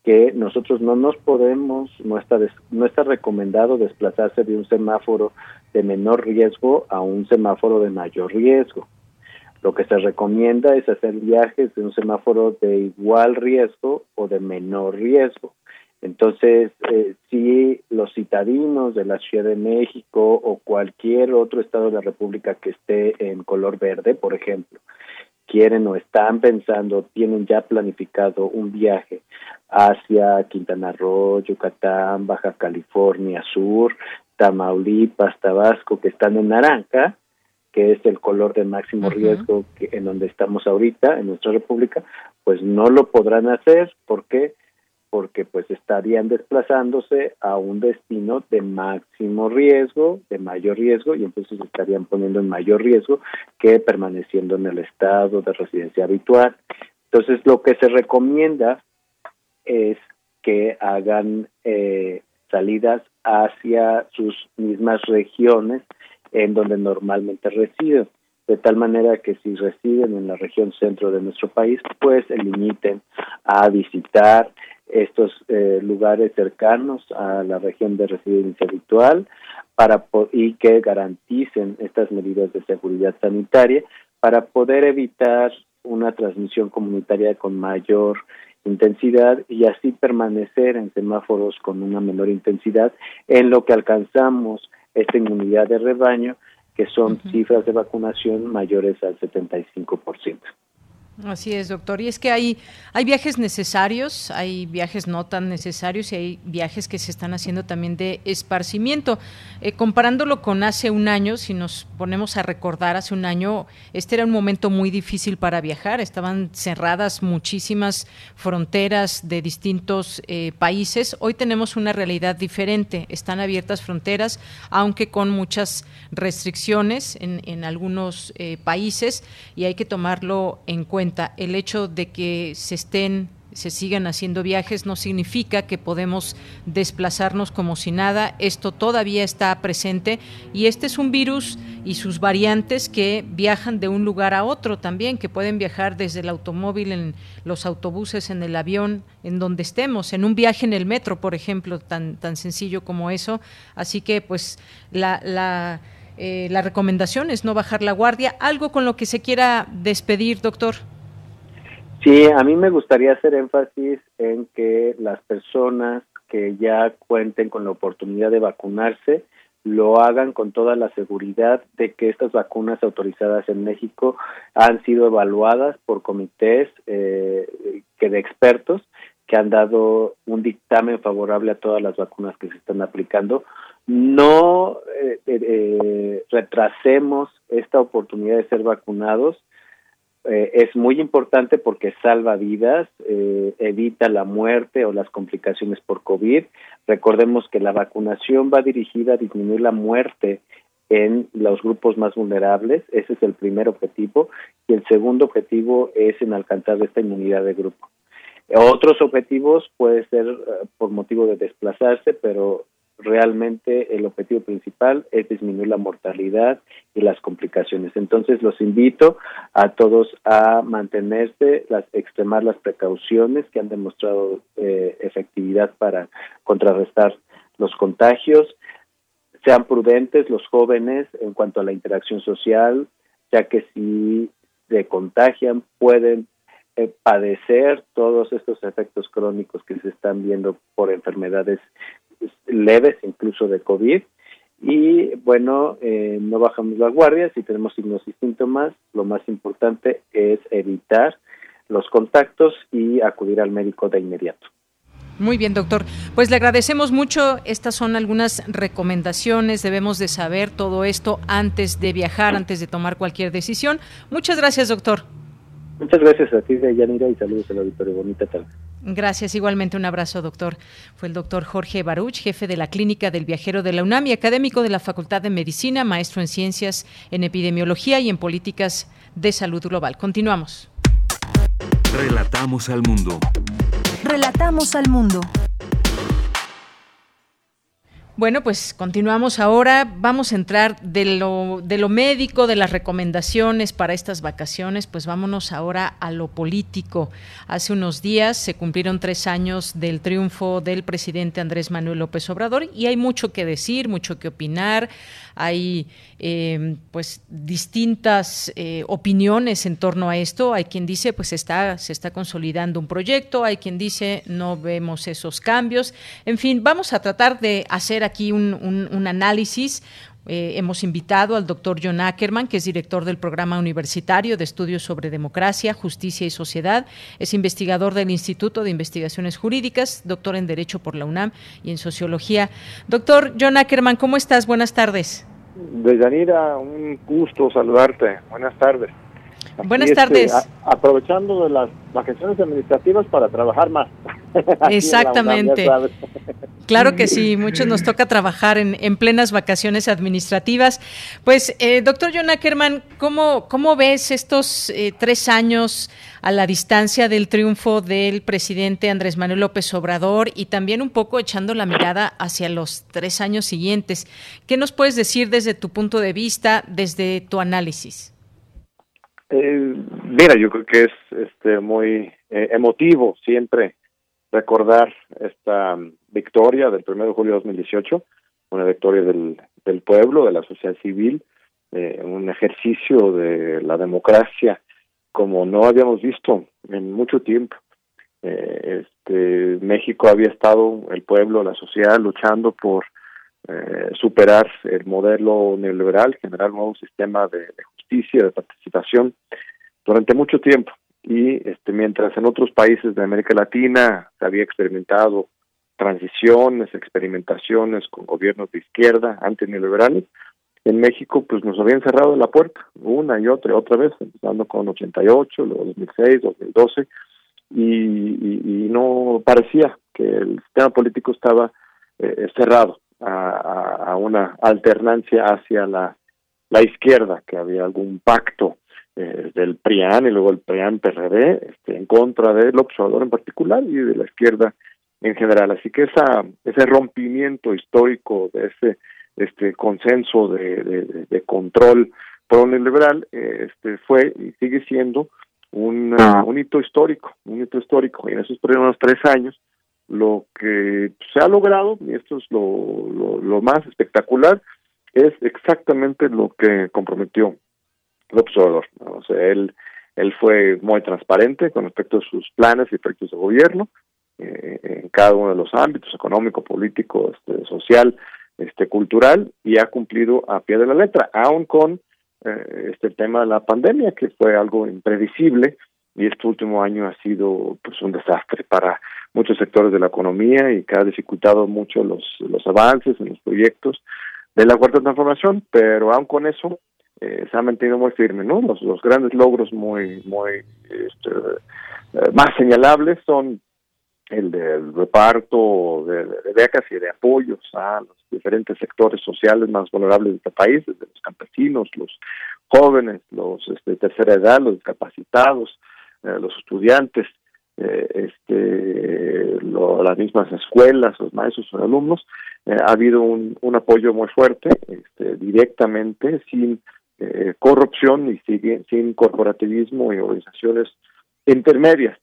que nosotros no nos podemos, no está, no está recomendado desplazarse de un semáforo de menor riesgo a un semáforo de mayor riesgo. Lo que se recomienda es hacer viajes de un semáforo de igual riesgo o de menor riesgo. Entonces, eh, si los citadinos de la Ciudad de México o cualquier otro estado de la República que esté en color verde, por ejemplo, quieren o están pensando, tienen ya planificado un viaje hacia Quintana Roo, Yucatán, Baja California Sur, Tamaulipas, Tabasco, que están en naranja, que es el color de máximo riesgo que, en donde estamos ahorita, en nuestra república, pues no lo podrán hacer. ¿Por qué? Porque pues estarían desplazándose a un destino de máximo riesgo, de mayor riesgo, y entonces estarían poniendo en mayor riesgo que permaneciendo en el estado de residencia habitual. Entonces, lo que se recomienda es que hagan eh, salidas hacia sus mismas regiones en donde normalmente residen, de tal manera que si residen en la región centro de nuestro país, pues se limiten a visitar estos eh, lugares cercanos a la región de residencia habitual para y que garanticen estas medidas de seguridad sanitaria para poder evitar una transmisión comunitaria con mayor intensidad y así permanecer en semáforos con una menor intensidad en lo que alcanzamos esta inmunidad de rebaño, que son cifras de vacunación mayores al 75%. Así es, doctor. Y es que hay, hay viajes necesarios, hay viajes no tan necesarios y hay viajes que se están haciendo también de esparcimiento. Eh, comparándolo con hace un año, si nos ponemos a recordar, hace un año este era un momento muy difícil para viajar. Estaban cerradas muchísimas fronteras de distintos eh, países. Hoy tenemos una realidad diferente. Están abiertas fronteras, aunque con muchas restricciones en, algunos eh, países y hay que tomarlo en cuenta el hecho de que se estén se sigan haciendo viajes no significa que podemos desplazarnos como si nada. Esto todavía está presente y este es un virus y sus variantes que viajan de un lugar a otro también, que pueden viajar desde el automóvil, en los autobuses, en el avión, en donde estemos, en un viaje en el metro, por ejemplo, tan, tan sencillo como eso. Así que pues la, la, eh, la recomendación es no bajar la guardia. Algo con lo que se quiera despedir, doctor. Sí, a mí me gustaría hacer énfasis en que las personas que ya cuenten con la oportunidad de vacunarse lo hagan con toda la seguridad de que estas vacunas autorizadas en México han sido evaluadas por comités eh, que de expertos que han dado un dictamen favorable a todas las vacunas que se están aplicando. No eh, eh, retrasemos esta oportunidad de ser vacunados eh, es muy importante porque salva vidas, eh, evita la muerte o las complicaciones por COVID. Recordemos que la vacunación va dirigida a disminuir la muerte en los grupos más vulnerables, ese es el primer objetivo, y el segundo objetivo es en alcanzar esta inmunidad de grupo. Otros objetivos puede ser eh, por motivo de desplazarse, pero realmente el objetivo principal es disminuir la mortalidad y las complicaciones. Entonces los invito a todos a mantenerse, las, extremar las precauciones que han demostrado eh, efectividad para contrarrestar los contagios. Sean prudentes los jóvenes en cuanto a la interacción social, ya que si se contagian pueden eh, padecer todos estos efectos crónicos que se están viendo por enfermedades leves, incluso de COVID. Y bueno, eh, no bajamos la guardia, si tenemos signos y síntomas, lo más importante es evitar los contactos y acudir al médico de inmediato. Muy bien, doctor. Pues le agradecemos mucho. Estas son algunas recomendaciones. Debemos de saber todo esto antes de viajar, antes de tomar cualquier decisión. Muchas gracias, doctor. Muchas gracias a ti, Yanira, y saludos al auditorio. Bonita tarde. Gracias, igualmente un abrazo, doctor. Fue el doctor Jorge Baruch, jefe de la Clínica del Viajero de la UNAM y académico de la Facultad de Medicina, maestro en Ciencias, en Epidemiología y en Políticas de Salud Global. Continuamos. Relatamos al mundo. Relatamos al mundo. Bueno, pues continuamos ahora. Vamos a entrar de lo, de lo médico, de las recomendaciones para estas vacaciones, pues vámonos ahora a lo político. Hace unos días se cumplieron tres años del triunfo del presidente Andrés Manuel López Obrador y hay mucho que decir, mucho que opinar hay eh, pues distintas eh, opiniones en torno a esto. Hay quien dice pues está, se está consolidando un proyecto, hay quien dice no vemos esos cambios. En fin, vamos a tratar de hacer aquí un, un, análisis, eh, hemos invitado al doctor John Ackerman, que es director del Programa Universitario de Estudios sobre Democracia, Justicia y Sociedad. Es investigador del Instituto de Investigaciones Jurídicas, doctor en Derecho por la UNAM y en Sociología. Doctor John Ackerman, ¿cómo estás? Buenas tardes. Deyanira, un gusto saludarte. Buenas tardes. Buenas tardes. aprovechando de las vacaciones administrativas para trabajar más. Exactamente. claro que sí, muchos nos toca trabajar en, en plenas vacaciones administrativas. Pues, eh, doctor John Ackerman, ¿cómo, ¿cómo ves estos eh, tres años a la distancia del triunfo del presidente Andrés Manuel López Obrador y también un poco echando la mirada hacia los tres años siguientes? ¿Qué nos puedes decir desde tu punto de vista, desde tu análisis? Eh, mira, yo creo que es este muy eh, emotivo siempre recordar esta um, victoria del 1 de julio de 2018, una victoria del, pueblo, de la sociedad civil, eh, un ejercicio de la democracia como no habíamos visto en mucho tiempo. Eh, este México había estado el pueblo, la sociedad luchando por eh, superar el modelo neoliberal, generar un nuevo sistema de, de participación durante mucho tiempo. y este, mientras en otros países de América Latina se había experimentado transiciones, experimentaciones con gobiernos de izquierda, antineoliberales, en México pues nos habían cerrado la puerta una y otra otra vez, empezando con 88, luego 2006, 2012, y, y, y no parecía que el sistema político estaba eh, cerrado a, a, una alternancia hacia la, la izquierda, que había algún pacto eh, del PRIAN y luego el PRIAN-PRD este, en contra del observador en particular y de la izquierda en general. Así que esa, ese rompimiento histórico de ese este consenso de, de, control pro-neoliberal eh, este, fue y sigue siendo un, un hito histórico, un hito histórico. Y en esos primeros tres años lo que se ha logrado, y esto es lo, lo, lo más espectacular, es exactamente lo que comprometió López Obrador. O sea, él, él fue muy transparente con respecto a sus planes y proyectos de gobierno eh, en cada uno de los ámbitos, económico, político, este, social, este, cultural, y ha cumplido a pie de la letra, aún con eh, este tema de la pandemia, que fue algo imprevisible, y este último año ha sido pues un desastre para muchos sectores de la economía y que ha dificultado mucho los, los avances en los proyectos de la cuarta transformación, pero aún con eso eh, se ha mantenido muy firme, ¿no? Los, grandes logros muy, muy este, eh, más señalables son el del reparto de, becas y de apoyos a los diferentes sectores sociales más vulnerables de este país, desde los campesinos, los jóvenes, los este, de tercera edad, los discapacitados, eh, los estudiantes, este, las mismas escuelas, los maestros, los alumnos, ha habido un, apoyo muy fuerte, este, directamente, sin eh, corrupción y sin corporativismo y organizaciones intermedias.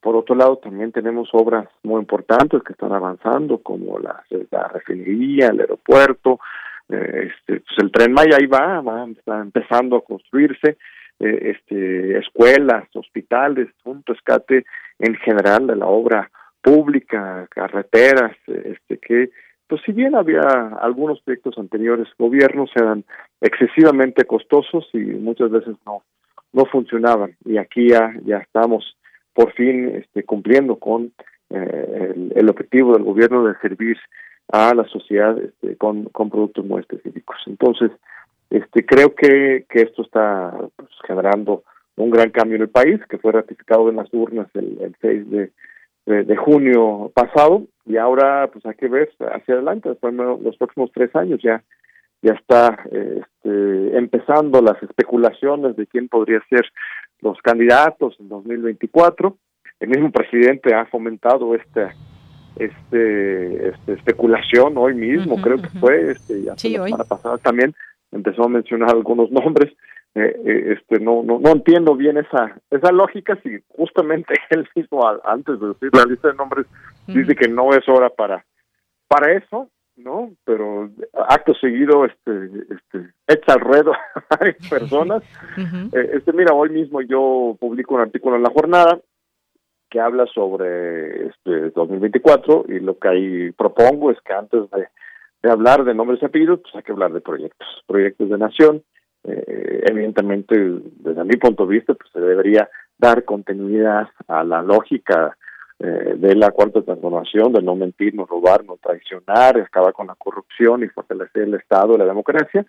Por otro lado, también tenemos obras muy importantes que están avanzando, como la, la refinería, el aeropuerto, eh, este, pues el tren Maya ahí va, va, está empezando a construirse, eh, este, escuelas, hospitales, un rescate en general de la obra pública, carreteras, este, que pues si bien había algunos proyectos anteriores gobiernos eran excesivamente costosos y muchas veces no no funcionaban. Y aquí ya ya estamos por fin este, cumpliendo con eh, el, objetivo del gobierno de servir a la sociedad este, con, con productos muy específicos. Entonces este creo que, que esto está pues, generando un gran cambio en el país que fue ratificado en las urnas el, el 6 de de, junio pasado y ahora pues hay que ver hacia adelante, después los próximos tres años ya ya está este, empezando las especulaciones de quién podría ser los candidatos en 2024. El mismo presidente ha fomentado esta este, este especulación hoy mismo, creo que fue este, la semana pasada también empezó a mencionar algunos nombres eh, eh, este no, no no entiendo bien esa esa lógica si justamente él mismo antes de decir la lista de nombres dice que no es hora para para eso no pero acto seguido este este echa al ruedo a varias personas. Eh, este mira hoy mismo yo publico un artículo en la jornada que habla sobre este 2024 y lo que ahí propongo es que antes de, de hablar de nombres y apellidos pues hay que hablar de proyectos proyectos de nación. Eh, evidentemente desde mi punto de vista pues se debería dar continuidad a la lógica eh, de la cuarta transformación de no mentir, no robar, no traicionar, acabar con la corrupción y fortalecer el Estado, la democracia,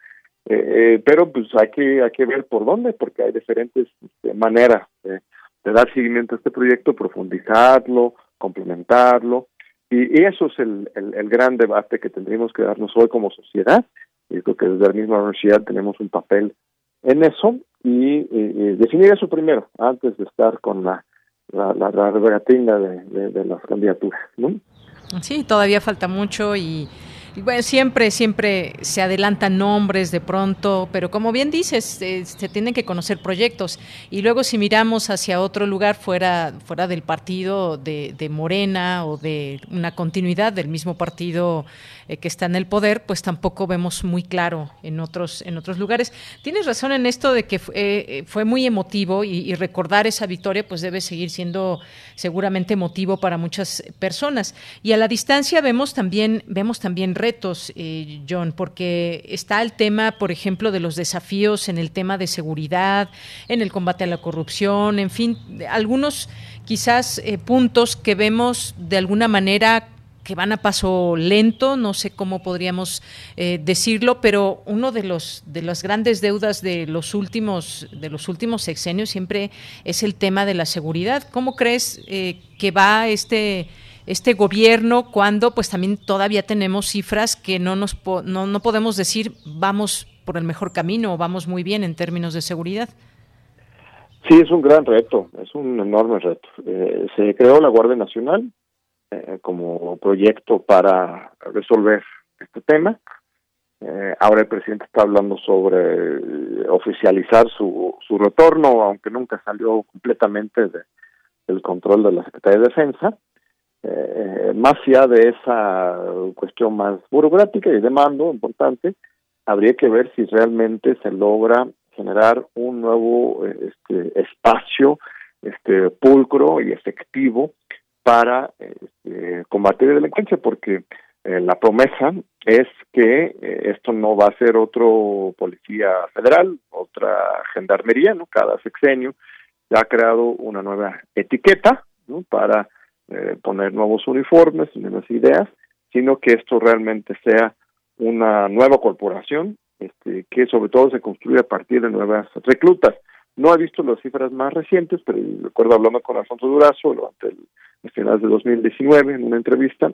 eh, pero pues hay que hay que ver por dónde, porque hay diferentes este, maneras de, dar seguimiento a este proyecto, profundizarlo, complementarlo, y, eso es el, el gran debate que tendríamos que darnos hoy como sociedad y creo que desde la misma universidad tenemos un papel en eso y, definir eso primero, antes de estar con la, la, la, de, de, las candidaturas. ¿no? Sí, todavía falta mucho y bueno, siempre, siempre se adelantan nombres de pronto, pero como bien dices, eh, se tienen que conocer proyectos. Y luego si miramos hacia otro lugar fuera, fuera del partido de, Morena o de una continuidad del mismo partido eh, que está en el poder, pues tampoco vemos muy claro en otros, en otros lugares. Tienes razón en esto de que eh, fue muy emotivo y, recordar esa victoria pues debe seguir siendo seguramente emotivo para muchas personas. Y a la distancia vemos también, vemos también retos, eh, John, porque está el tema, por ejemplo, de los desafíos en el tema de seguridad, en el combate a la corrupción, en fin, algunos quizás eh, puntos que vemos de alguna manera que van a paso lento, no sé cómo podríamos eh, decirlo, pero uno de los de las grandes deudas de los últimos de los últimos sexenios siempre es el tema de la seguridad. ¿Cómo crees eh, que va este este gobierno cuando pues también todavía tenemos cifras que no nos no, no podemos decir vamos por el mejor camino o vamos muy bien en términos de seguridad? Sí, es un gran reto, es un enorme reto. Eh, se creó la Guardia Nacional, eh, como proyecto para resolver este tema. Eh, ahora el presidente está hablando sobre oficializar su, su retorno, aunque nunca salió completamente de, del control de la Secretaría de Defensa. Más allá de esa cuestión más burocrática y de mando importante, habría que ver si realmente se logra generar un nuevo este, espacio este pulcro y efectivo para este, combatir la delincuencia, porque eh, la promesa es que eh, esto no va a ser otro policía federal, otra gendarmería, ¿no? Cada sexenio ya ha creado una nueva etiqueta, ¿no? Para eh, poner nuevos uniformes, nuevas ideas, sino que esto realmente sea una nueva corporación, este, que sobre todo se construye a partir de nuevas reclutas. No he visto las cifras más recientes, pero recuerdo hablando con Alfonso Durazo durante el a finales de 2019 en una entrevista,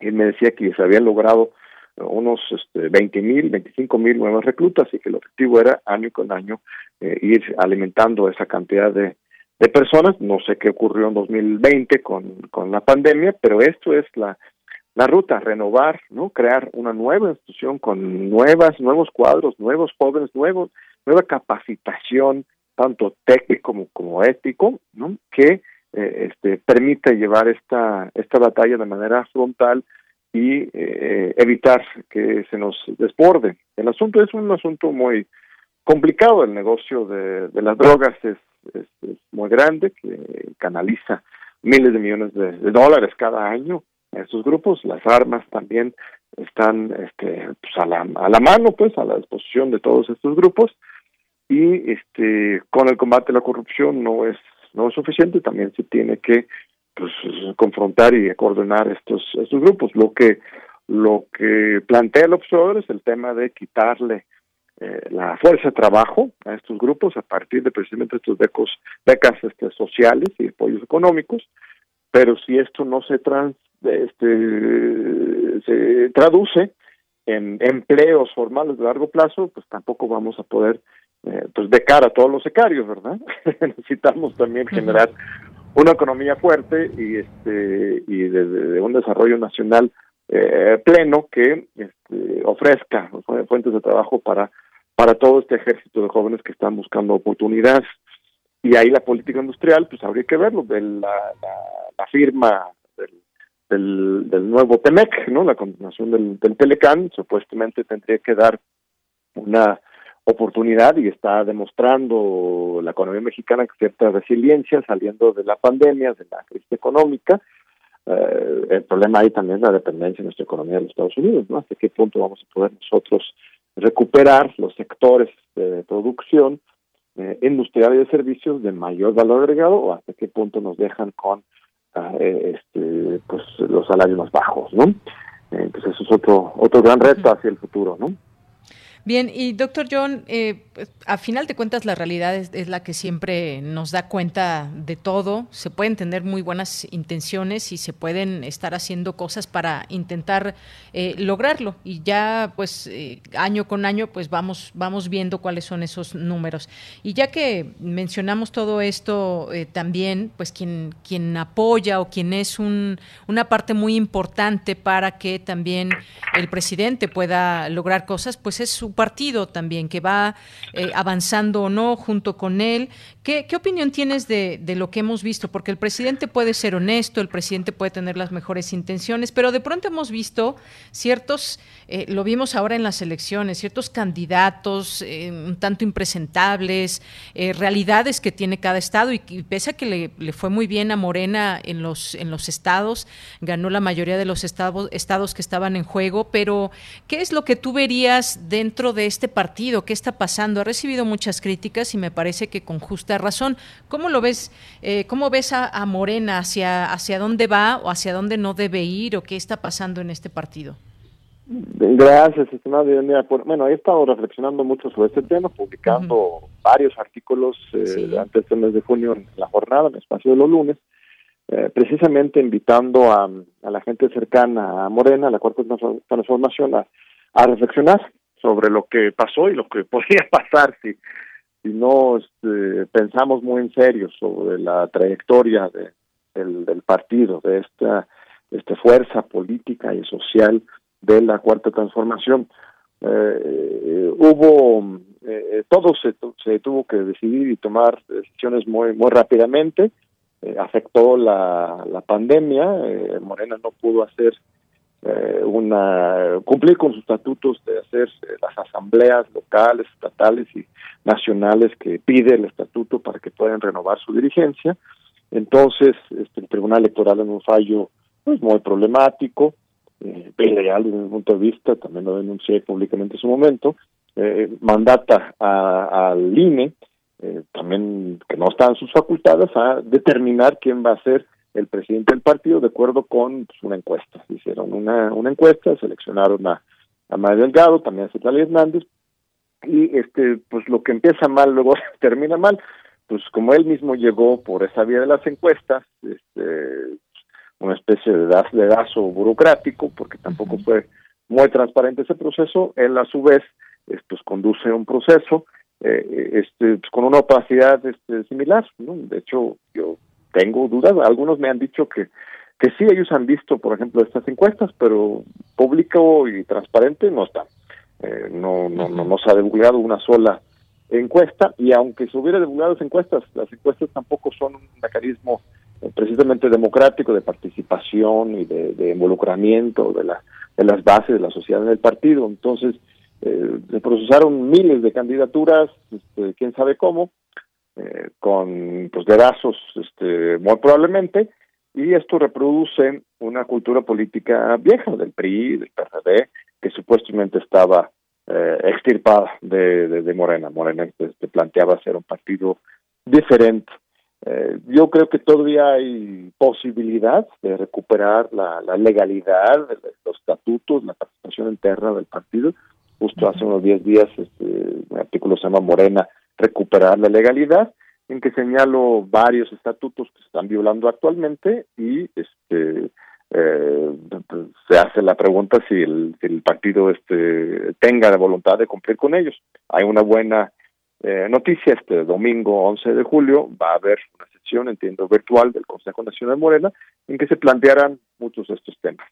él me decía que se habían logrado unos este, 20 mil, 25 mil nuevas reclutas y que el objetivo era año con año eh, ir alimentando esa cantidad de, de personas. No sé qué ocurrió en 2020 con, con la pandemia, pero esto es la, la ruta, renovar, ¿no? Crear una nueva institución con nuevas, nuevos cuadros, nuevos jóvenes, nuevos, nueva capacitación, tanto técnico como, como ético, ¿no? Que eh, este, permite llevar esta, esta batalla de manera frontal y eh, evitar que se nos desborde. El asunto es un asunto muy complicado, el negocio de, de las drogas es, es, muy grande, que canaliza miles de millones de, dólares cada año a estos grupos, las armas también están este, pues a, la, a la mano, pues a la disposición de todos estos grupos y este con el combate a la corrupción no es no es suficiente, también se tiene que pues, confrontar y coordinar estos, estos grupos. Lo que, lo que plantea el observador es el tema de quitarle eh, la fuerza de trabajo a estos grupos a partir de precisamente estos becos, becas este, sociales y apoyos económicos, pero si esto no se, trans, este, se traduce en empleos formales de largo plazo, pues tampoco vamos a poder eh, pues de cara a todos los secarios, ¿verdad? Necesitamos también generar una economía fuerte y este y de, un desarrollo nacional eh, pleno que este, ofrezca fuentes de trabajo para para todo este ejército de jóvenes que están buscando oportunidades y ahí la política industrial pues habría que verlo de la, la, firma del, del, nuevo Temec no la continuación del, del Telecan supuestamente tendría que dar una oportunidad y está demostrando la economía mexicana cierta resiliencia saliendo de la pandemia, de la crisis económica. Eh, el problema ahí también es la dependencia de nuestra economía de los Estados Unidos, ¿no? ¿Hasta qué punto vamos a poder nosotros recuperar los sectores de producción eh, industrial y de servicios de mayor valor agregado o hasta qué punto nos dejan con eh, este, pues los salarios más bajos, ¿no? Entonces eso es otro otro gran reto hacia el futuro, ¿no? Bien, y doctor John, eh, pues, a final de cuentas la realidad es, la que siempre nos da cuenta de todo. Se pueden tener muy buenas intenciones y se pueden estar haciendo cosas para intentar eh, lograrlo. Y ya, pues, eh, año con año, pues vamos, vamos viendo cuáles son esos números. Y ya que mencionamos todo esto también, pues quien, quien apoya o quien es un, una parte muy importante para que también el presidente pueda lograr cosas, pues es su partido también, que va eh, avanzando o no junto con él. ¿Qué, opinión tienes de, lo que hemos visto? Porque el presidente puede ser honesto, el presidente puede tener las mejores intenciones, pero de pronto hemos visto ciertos, eh, lo vimos ahora en las elecciones, ciertos candidatos eh, un tanto impresentables, realidades que tiene cada estado y, pese a que le, le, fue muy bien a Morena en los, en los estados, ganó la mayoría de los estados, estados que estaban en juego, pero ¿qué es lo que tú verías dentro de este partido? ¿Qué está pasando? Ha recibido muchas críticas y me parece que con justa razón. ¿Cómo lo ves? Eh, ¿Cómo ves a, Morena? ¿Hacia, ¿Hacia dónde va o hacia dónde no debe ir o qué está pasando en este partido? Gracias, estimado Bueno, he estado reflexionando mucho sobre este tema, publicando varios artículos eh, antes del mes de junio en la jornada, en el espacio de los lunes, eh, precisamente invitando a, la gente cercana a Morena, a la Cuarta Transformación, a, a reflexionar sobre lo que pasó y lo que podría pasar si, si no este, pensamos muy en serio sobre la trayectoria de, del, partido, de esta, esta fuerza política y social de la Cuarta Transformación. Eh, hubo, eh, todo se, se tuvo que decidir y tomar decisiones muy, muy rápidamente. Eh, afectó la, la pandemia, eh, Morena no pudo hacer eh, una cumplir con sus estatutos de hacer las asambleas locales, estatales y nacionales que pide el estatuto para que puedan renovar su dirigencia. Entonces, este, el Tribunal Electoral en un fallo pues, muy problemático, eh, desde mi punto de vista, también lo denuncié públicamente en su momento, mandata al INE eh, también que no están sus facultades a determinar quién va a ser el presidente del partido de acuerdo con pues, una encuesta. Hicieron una, una encuesta, seleccionaron a, a Mario Delgado, también a Citlali Hernández, y este, pues lo que empieza mal luego termina mal. Pues como él mismo llegó por esa vía de las encuestas, este, una especie de, de dazo burocrático, porque tampoco fue muy transparente ese proceso, él a su vez pues conduce un proceso eh, este, pues, con una opacidad este, similar. ¿no? De hecho, yo tengo dudas. Algunos me han dicho que, que sí, ellos han visto, por ejemplo, estas encuestas, pero público y transparente no están. Eh, no, no, no, no se ha divulgado una sola encuesta y aunque se hubiera divulgado las encuestas, las encuestas tampoco son un mecanismo eh, precisamente democrático de participación y de, de involucramiento de, la, de las bases de la sociedad en el partido. Entonces, eh, se procesaron miles de candidaturas, este, quién sabe cómo, eh, con pues dedazos este, muy probablemente, y esto reproduce una cultura política vieja del PRI, del PRD, que supuestamente estaba eh, extirpada de, de, Morena. Morena este, planteaba ser un partido diferente. Eh, yo creo que todavía hay posibilidad de recuperar la, la legalidad, los estatutos, la participación interna del partido, justo hace unos 10 días este, un artículo se llama Morena, recuperar la legalidad, en que señalo varios estatutos que se están violando actualmente y este eh, se hace la pregunta si el, partido este tenga la voluntad de cumplir con ellos. Hay una buena eh, noticia, este domingo 11 de julio va a haber una sesión, entiendo, virtual del Consejo Nacional Morena, en que se plantearán muchos de estos temas.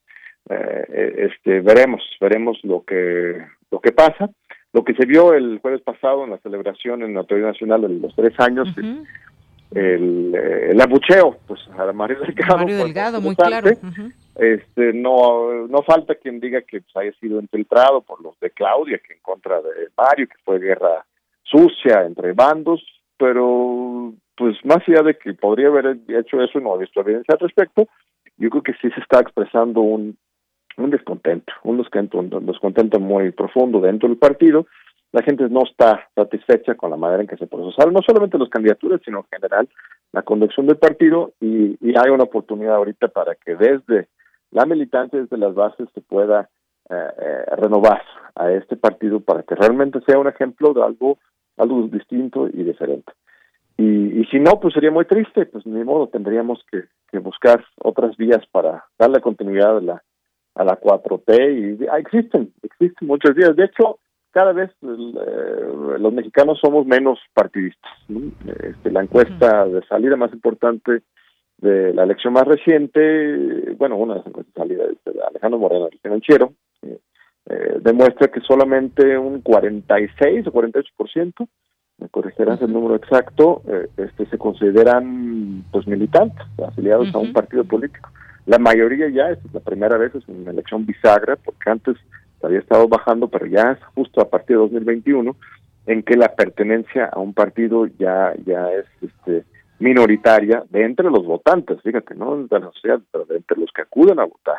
Eh, este veremos veremos lo que lo que pasa. Lo que se vio el jueves pasado en la celebración en la Autoridad Nacional de los tres años, el, el, abucheo, pues a Mario Delgado. Mario Delgado, muy claro. Este, no, no falta quien diga que pues, haya sido infiltrado por los de Claudia, que en contra de Mario, que fue guerra sucia entre bandos, pero pues más allá de que podría haber hecho eso, no ha visto evidencia al respecto, yo creo que sí se está expresando un, un descontento, un descontento, un descontento muy profundo dentro del partido. La gente no está satisfecha con la manera en que se procesaron, no solamente las candidaturas, sino en general la conducción del partido y, hay una oportunidad ahorita para que desde la militancia, desde las bases, se pueda eh, eh, renovar a este partido para que realmente sea un ejemplo de algo, algo distinto y diferente. Y, y si no, pues sería muy triste, pues ni modo, tendríamos que, que buscar otras vías para darle continuidad a la, a la 4T y ah, existen, existen muchos días. De hecho, cada vez eh, los mexicanos somos menos partidistas. Este, la encuesta de salida más importante de la elección más reciente, bueno, una de las encuestas de salida de Alejandro Moreno, el financiero, eh, eh, demuestra que solamente un 46 o 48%, me corregirás el número exacto, eh, este, se consideran pues militantes, afiliados a un partido político. La mayoría ya, es la primera vez, es una elección bisagra, porque antes había estado bajando, pero ya es justo a partir de 2021 en que la pertenencia a un partido ya ya es este minoritaria de entre los votantes, fíjate, no de la sociedad, pero de entre los que acuden a votar.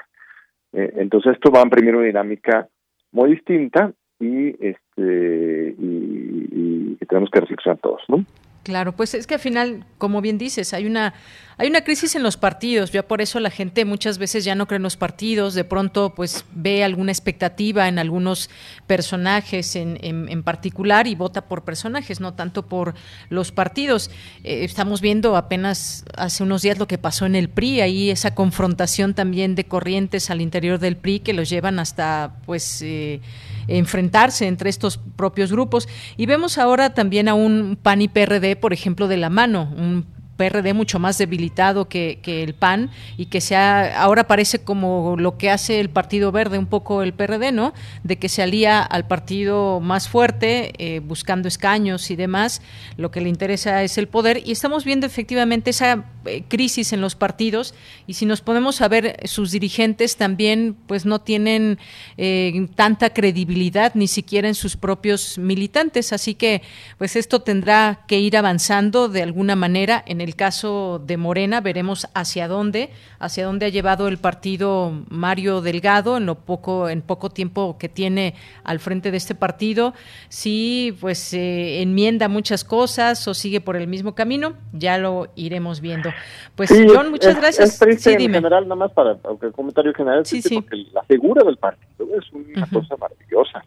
Eh, entonces esto va a imprimir una dinámica muy distinta y este y, y tenemos que reflexionar todos, ¿no? Claro, pues es que al final, como bien dices, hay una hay una crisis en los partidos. Ya por eso la gente muchas veces ya no cree en los partidos. De pronto, pues ve alguna expectativa en algunos personajes en, en, particular y vota por personajes, no tanto por los partidos. Eh, estamos viendo apenas hace unos días lo que pasó en el PRI, ahí esa confrontación también de corrientes al interior del PRI que los llevan hasta, pues. Eh, enfrentarse entre estos propios grupos. Y vemos ahora también a un PAN y PRD, por ejemplo, de la mano, un PRD mucho más debilitado que, el PAN y que sea ahora parece como lo que hace el Partido Verde, un poco el PRD, ¿no? De que se alía al partido más fuerte, eh, buscando escaños y demás. Lo que le interesa es el poder y estamos viendo efectivamente esa eh, crisis en los partidos y si nos podemos a ver sus dirigentes también pues no tienen eh, tanta credibilidad ni siquiera en sus propios militantes. Así que pues esto tendrá que ir avanzando de alguna manera en el caso de Morena veremos hacia dónde, hacia dónde ha llevado el partido Mario Delgado en lo poco, en poco tiempo que tiene al frente de este partido, si pues eh, enmienda muchas cosas o sigue por el mismo camino, ya lo iremos viendo. Pues John, muchas gracias. Es sí, en general, nada más para aunque el comentario general, sí, sí. porque la figura del partido es una cosa maravillosa.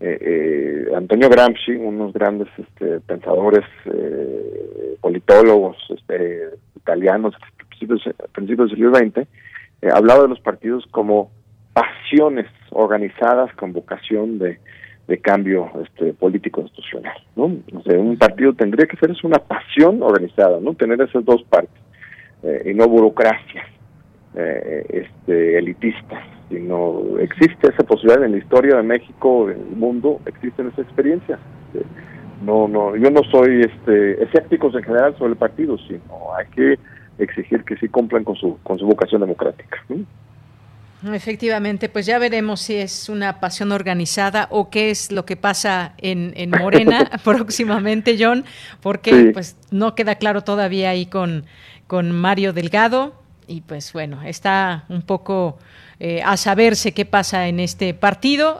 Eh, eh, Antonio Gramsci, unos grandes este, pensadores, eh, politólogos este, italianos a principios, principios del siglo XX, hablaba de los partidos como pasiones organizadas con vocación de, cambio este, político institucional. ¿no? un partido tendría que ser una pasión organizada, no tener esas dos partes, y no burocracias este, elitistas no existe esa posibilidad en la historia de México, del mundo, existen esa experiencia. No, no, yo no soy este, escépticos en general sobre el partido, sino hay que exigir que sí cumplan con su, con su vocación democrática. Efectivamente, pues ya veremos si es una pasión organizada o qué es lo que pasa en, en Morena próximamente, John, porque pues no queda claro todavía ahí con, con Mario Delgado y pues bueno, está un poco eh, a saberse qué pasa en este partido.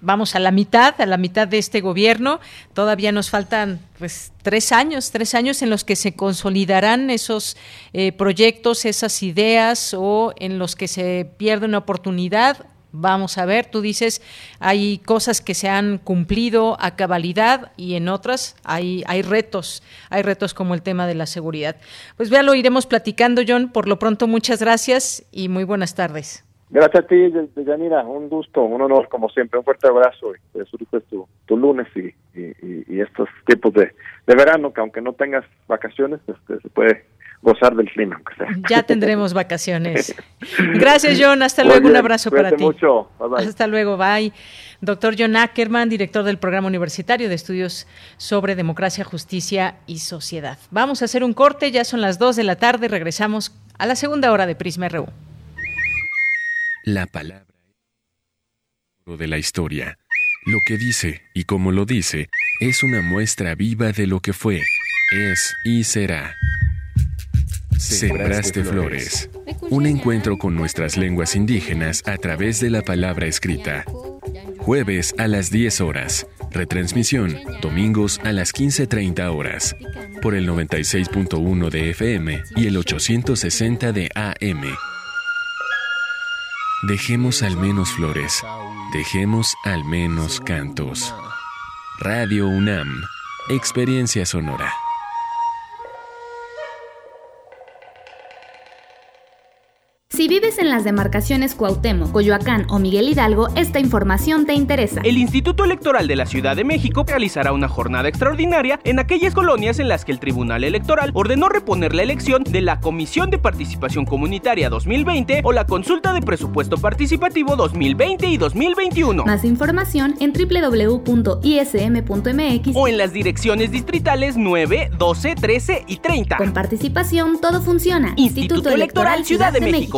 Vamos a la mitad, a la mitad de este gobierno. Todavía nos faltan pues tres años, tres años en los que se consolidarán esos eh, proyectos, esas ideas o en los que se pierde una oportunidad Vamos a ver, tú dices, hay cosas que se han cumplido a cabalidad y en otras hay, hay retos, hay retos como el tema de la seguridad. Pues ya lo iremos platicando, John. Por lo pronto, muchas gracias y muy buenas tardes. Gracias a ti, Yanira, un gusto, un honor como siempre, un fuerte abrazo y disfrutes tu, tu lunes y, y, estos tiempos de, de, verano, que aunque no tengas vacaciones, este, se puede gozar del clima. Aunque sea. Ya tendremos vacaciones. Gracias, John, hasta luego, un abrazo para ti. mucho, Hasta luego, bye. Doctor John Ackerman, director del Programa Universitario de Estudios sobre Democracia, Justicia y Sociedad. Vamos a hacer un corte, ya son las 2 de la tarde, regresamos a la segunda hora de Prisma RU. La palabra de la historia. Lo que dice y como lo dice es una muestra viva de lo que fue, es y será. Sembraste Flores. Un encuentro con nuestras lenguas indígenas a través de la palabra escrita. Jueves a las 10 horas. Retransmisión, domingos a las 15.30 horas. Por el 96.1 de FM y el 860 de AM. Dejemos al menos flores, dejemos al menos cantos. Radio UNAM, experiencia sonora. Si vives en las demarcaciones Cuauhtémoc, Coyoacán o Miguel Hidalgo, esta información te interesa. El Instituto Electoral de la Ciudad de México realizará una jornada extraordinaria en aquellas colonias en las que el Tribunal Electoral ordenó reponer la elección de la Comisión de Participación Comunitaria 2020 o la Consulta de Presupuesto Participativo 2020 y 2021. Más información en www.ism.mx o en las direcciones distritales 9, 12, 13 y 30. Con participación todo funciona. Instituto, Electoral, Ciudad, de, México.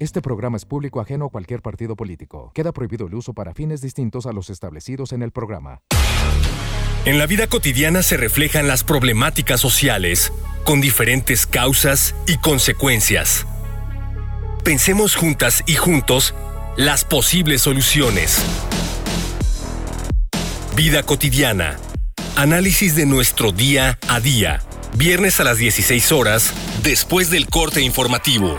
Este programa es público ajeno a cualquier partido político. Queda prohibido el uso para fines distintos a los establecidos en el programa. En la vida cotidiana se reflejan las problemáticas sociales, con diferentes causas y consecuencias. Pensemos juntas y juntos las posibles soluciones. Vida cotidiana. Análisis de nuestro día a día. Viernes a las 16 horas, después del corte informativo.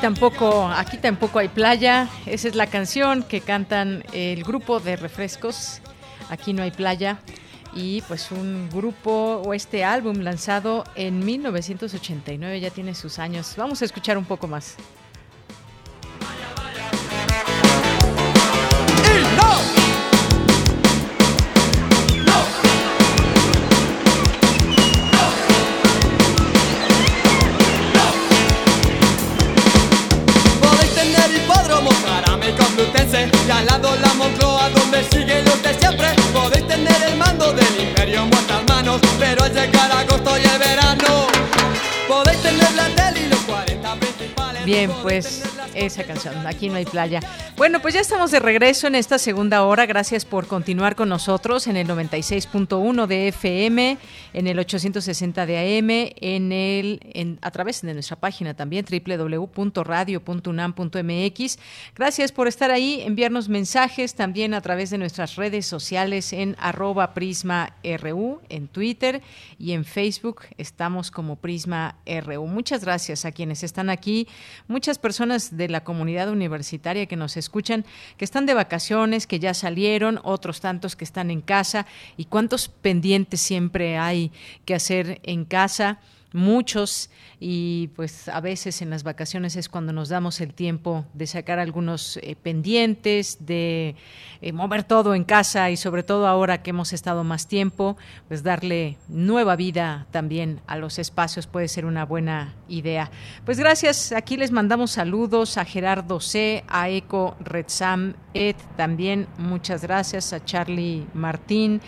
Tampoco, aquí tampoco hay playa. Esa es la canción que cantan el grupo de refrescos. Aquí no hay playa. Y pues un grupo o este álbum lanzado en 1989 ya tiene sus años. Vamos a escuchar un poco más. Del imperio en vuestras manos, pero al llegar agosto y el verano, podéis tener la tele y los 40 principales. Bien, pues esa canción, Aquí no hay playa. Bueno, pues ya estamos de regreso en esta segunda hora. Gracias por continuar con nosotros en el 96.1 de FM, en el 860 de AM, en el, en, a través de nuestra página también, www.radio.unam.mx. Gracias por estar ahí, enviarnos mensajes también a través de nuestras redes sociales en arroba Prisma RU, en Twitter y en Facebook. Estamos como Prisma RU. Muchas gracias a quienes están aquí. Muchas personas de la comunidad universitaria que nos escuchan, que están de vacaciones, que ya salieron, otros tantos que están en casa y cuántos pendientes siempre hay que hacer en casa. Muchos y pues a veces en las vacaciones es cuando nos damos el tiempo de sacar algunos eh, pendientes, de eh, mover todo en casa y sobre todo ahora que hemos estado más tiempo, pues darle nueva vida también a los espacios puede ser una buena idea. Pues gracias, aquí les mandamos saludos a Gerardo C, a Eco Redsam Ed también, muchas gracias a Charlie Martín,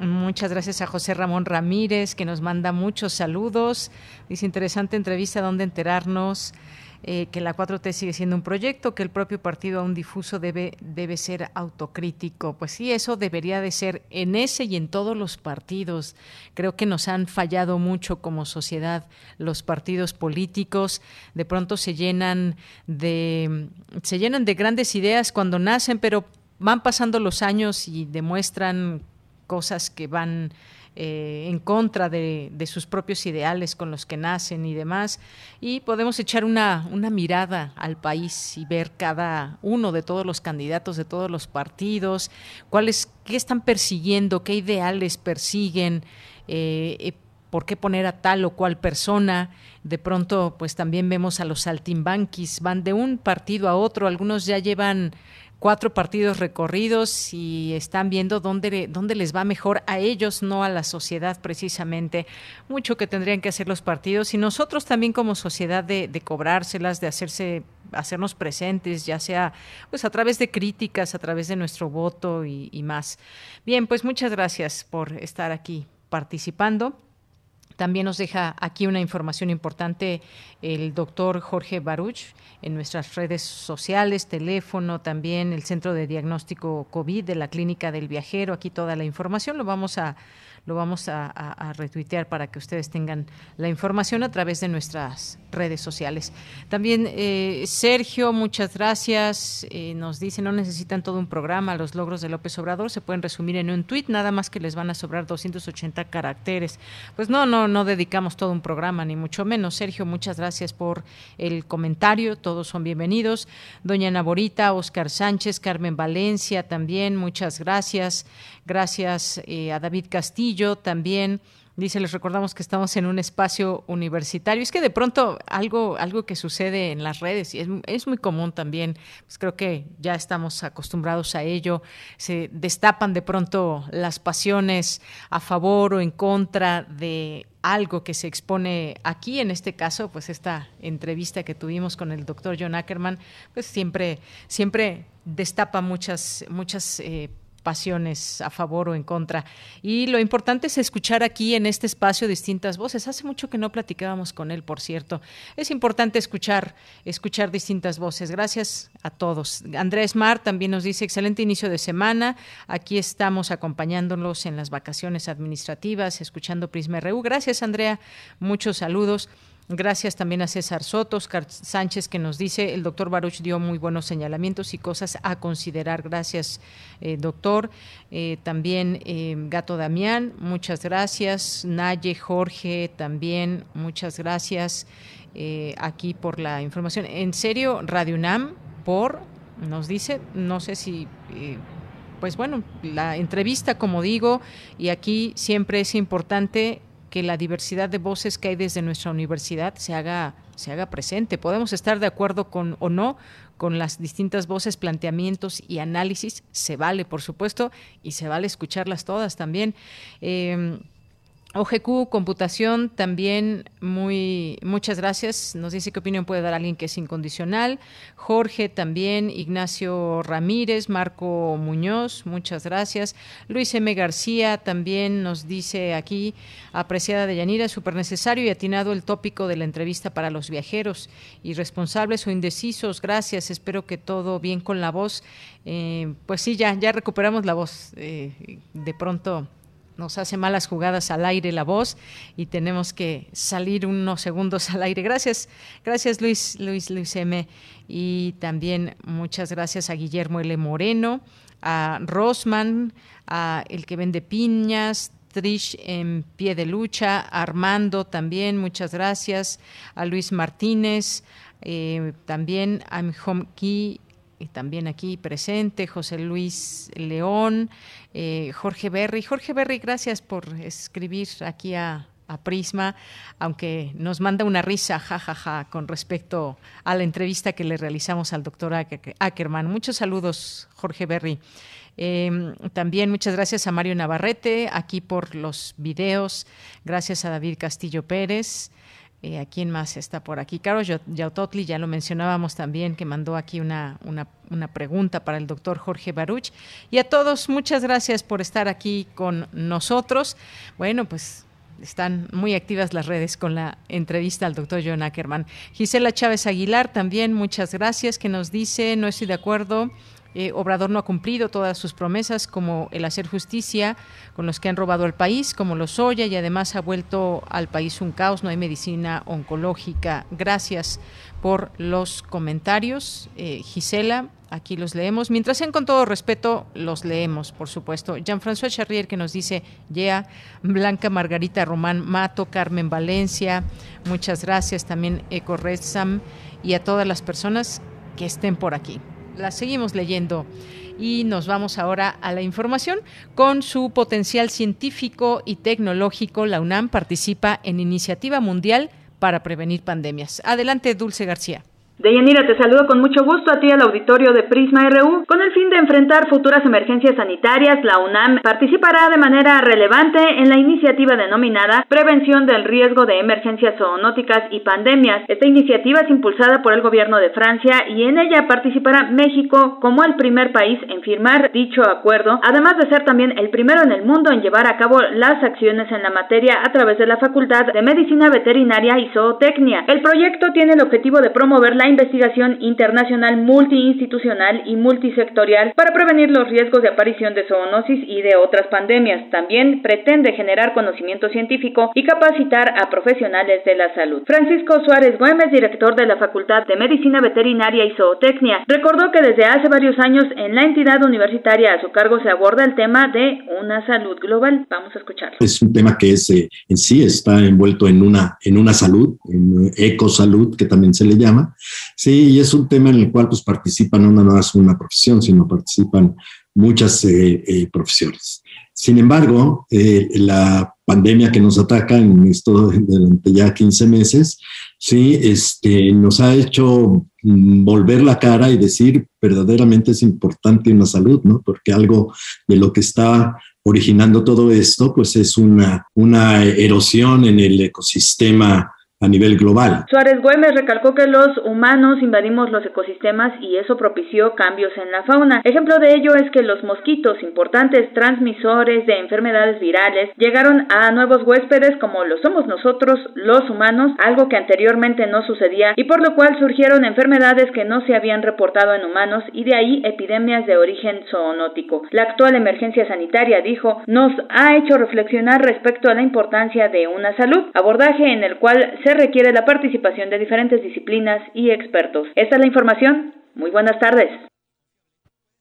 muchas gracias a José Ramón Ramírez que nos manda muchos saludos. Dice interesante entrevista donde enterarnos eh, que la 4T sigue siendo un proyecto, que el propio partido aún difuso debe, debe ser autocrítico. Pues sí, eso debería de ser en ese y en todos los partidos. Creo que nos han fallado mucho como sociedad los partidos políticos. De pronto se llenan de, se llenan de grandes ideas cuando nacen, pero van pasando los años y demuestran cosas que van eh, en contra de, sus propios ideales con los que nacen y demás. Y podemos echar una, mirada al país y ver cada uno de todos los candidatos de todos los partidos, cuáles, qué están persiguiendo, qué ideales persiguen. Eh, eh, por qué poner a tal o cual persona. De pronto, pues también vemos a los saltimbanquis, van de un partido a otro, algunos ya llevan cuatro partidos recorridos y están viendo dónde, dónde les va mejor a ellos, no a la sociedad precisamente. Mucho que tendrían que hacer los partidos y nosotros también como sociedad de, cobrárselas, de hacerse hacernos presentes, ya sea pues a través de críticas, a través de nuestro voto y, y más. Bien, pues muchas gracias por estar aquí participando. También nos deja aquí una información importante el doctor Jorge Baruch en nuestras redes sociales, teléfono, también el Centro de Diagnóstico COVID de la Clínica del Viajero. Aquí toda la información lo vamos a lo vamos a, retuitear para que ustedes tengan la información a través de nuestras redes sociales. También eh, Sergio, muchas gracias. Eh, nos dice, no necesitan todo un programa, los logros de López Obrador se pueden resumir en un tuit, nada más que les van a sobrar 280 caracteres. Pues no, no, no dedicamos todo un programa, ni mucho menos. Sergio, muchas gracias por el comentario, todos son bienvenidos. Doña Naborita, Oscar Sánchez, Carmen Valencia también, muchas gracias. Gracias eh, a David Castillo también. Dice, les recordamos que estamos en un espacio universitario. Es que de pronto algo, algo que sucede en las redes, y es, es, muy común también, pues creo que ya estamos acostumbrados a ello, se destapan de pronto las pasiones a favor o en contra de algo que se expone aquí, en este caso, pues esta entrevista que tuvimos con el doctor John Ackerman, pues siempre, siempre destapa muchas, muchas eh, pasiones a favor o en contra. Y lo importante es escuchar aquí en este espacio distintas voces. Hace mucho que no platicábamos con él, por cierto. Es importante escuchar, escuchar distintas voces. Gracias a todos. Andrés Mar también nos dice excelente inicio de semana. Aquí estamos acompañándolos en las vacaciones administrativas, escuchando Prisma RU. Gracias, Andrea. Muchos saludos. Gracias también a César Sotos, Sánchez, que nos dice, el doctor Baruch dio muy buenos señalamientos y cosas a considerar. Gracias, eh, doctor. Eh, también eh, Gato Damián, muchas gracias. Naye Jorge, también, muchas gracias aquí por la información. En serio, Radio UNAM, por, nos dice, no sé si pues bueno, la entrevista, como digo, y aquí siempre es importante que la diversidad de voces que hay desde nuestra universidad se haga se haga presente. Podemos estar de acuerdo con o no con las distintas voces, planteamientos y análisis, se vale, por supuesto, y se vale escucharlas todas también. Eh, OGQ Computación también muy muchas gracias. Nos dice qué opinión puede dar alguien que es incondicional. Jorge también, Ignacio Ramírez, Marco Muñoz, muchas gracias. Luis M. García también nos dice aquí, apreciada de Yanira, súper necesario y atinado el tópico de la entrevista para los viajeros, irresponsables o indecisos. Gracias, espero que todo bien con la voz. Eh, pues sí, ya, ya recuperamos la voz. Eh, de pronto nos hace malas jugadas al aire la voz y tenemos que salir unos segundos al aire. Gracias, gracias Luis, Luis, Luis M. Y también muchas gracias a Guillermo L. Moreno, a Rosman, a el que vende piñas, Trish en pie de lucha, Armando también, muchas gracias, a Luis Martínez, eh, también a Key también aquí presente, José Luis León, eh, Jorge Berry. Jorge Berry, gracias por escribir aquí a, Prisma, aunque nos manda una risa, jajaja, ja, ja, con respecto a la entrevista que le realizamos al doctor Ackerman. Muchos saludos, Jorge Berry. Em, también muchas gracias a Mario Navarrete, aquí por los videos. Gracias a David Castillo Pérez. Eh, ¿A quién más está por aquí? Carlos Yautotli, ya lo mencionábamos también, que mandó aquí una, una, una, pregunta para el doctor Jorge Baruch. Y a todos, muchas gracias por estar aquí con nosotros. Bueno, pues están muy activas las redes con la entrevista al doctor John Ackerman. Gisela Chávez Aguilar también, muchas gracias, que nos dice, no estoy de acuerdo eh, Obrador no ha cumplido todas sus promesas, como el hacer justicia con los que han robado al país, como los Oya, y además ha vuelto al país un caos, no hay medicina oncológica. Gracias por los comentarios, eh, Gisela. Aquí los leemos. Mientras sean con todo respeto, los leemos, por supuesto. Jean-François Charrier que nos dice, ya, Blanca Margarita Román Mato, Carmen Valencia, muchas gracias. También Eco Redzam y a todas las personas que estén por aquí la seguimos leyendo y nos vamos ahora a la información. Con su potencial científico y tecnológico, la UNAM participa en iniciativa mundial para prevenir pandemias. Adelante, Dulce García. Deyanira, te saludo con mucho gusto a ti al auditorio de Prisma RU. Con el fin de enfrentar futuras emergencias sanitarias, la UNAM participará de manera relevante en la iniciativa denominada Prevención del Riesgo de Emergencias Zoonóticas y Pandemias. Esta iniciativa es impulsada por el gobierno de Francia y en ella participará México como el primer país en firmar dicho acuerdo, además de ser también el primero en el mundo en llevar a cabo las acciones en la materia a través de la Facultad de Medicina Veterinaria y Zootecnia. El proyecto tiene el objetivo de promover la investigación internacional multiinstitucional y multisectorial para prevenir los riesgos de aparición de zoonosis y de otras pandemias. También pretende generar conocimiento científico y capacitar a profesionales de la salud. Francisco Suárez Gómez, director de la Facultad de Medicina Veterinaria y Zootecnia, recordó que desde hace varios años en la entidad universitaria a su cargo se aborda el tema de una salud global. Vamos a escucharlo. Es un tema que es, eh, en sí está envuelto en una, en una salud, en ecosalud, que también se le llama, Sí, y es un tema en el cual pues, participan no nada más una profesión, sino participan muchas eh, eh, profesiones. Sin embargo, eh, la pandemia que nos ataca en esto durante ya 15 meses, sí, este, nos ha hecho volver la cara y decir verdaderamente es importante una salud, ¿no? Porque algo de lo que está originando todo esto, pues es una, una erosión en el ecosistema a nivel global. Suárez Güemes recalcó que los humanos invadimos los ecosistemas y eso propició cambios en la fauna. Ejemplo de ello es que los mosquitos, importantes transmisores de enfermedades virales, llegaron a nuevos huéspedes como lo somos nosotros, los humanos, algo que anteriormente no sucedía y por lo cual surgieron enfermedades que no se habían reportado en humanos y de ahí epidemias de origen zoonótico. La actual emergencia sanitaria, dijo, nos ha hecho reflexionar respecto a la importancia de una salud, abordaje en el cual se requiere la participación de diferentes disciplinas y expertos. Esta es la información. Muy buenas tardes.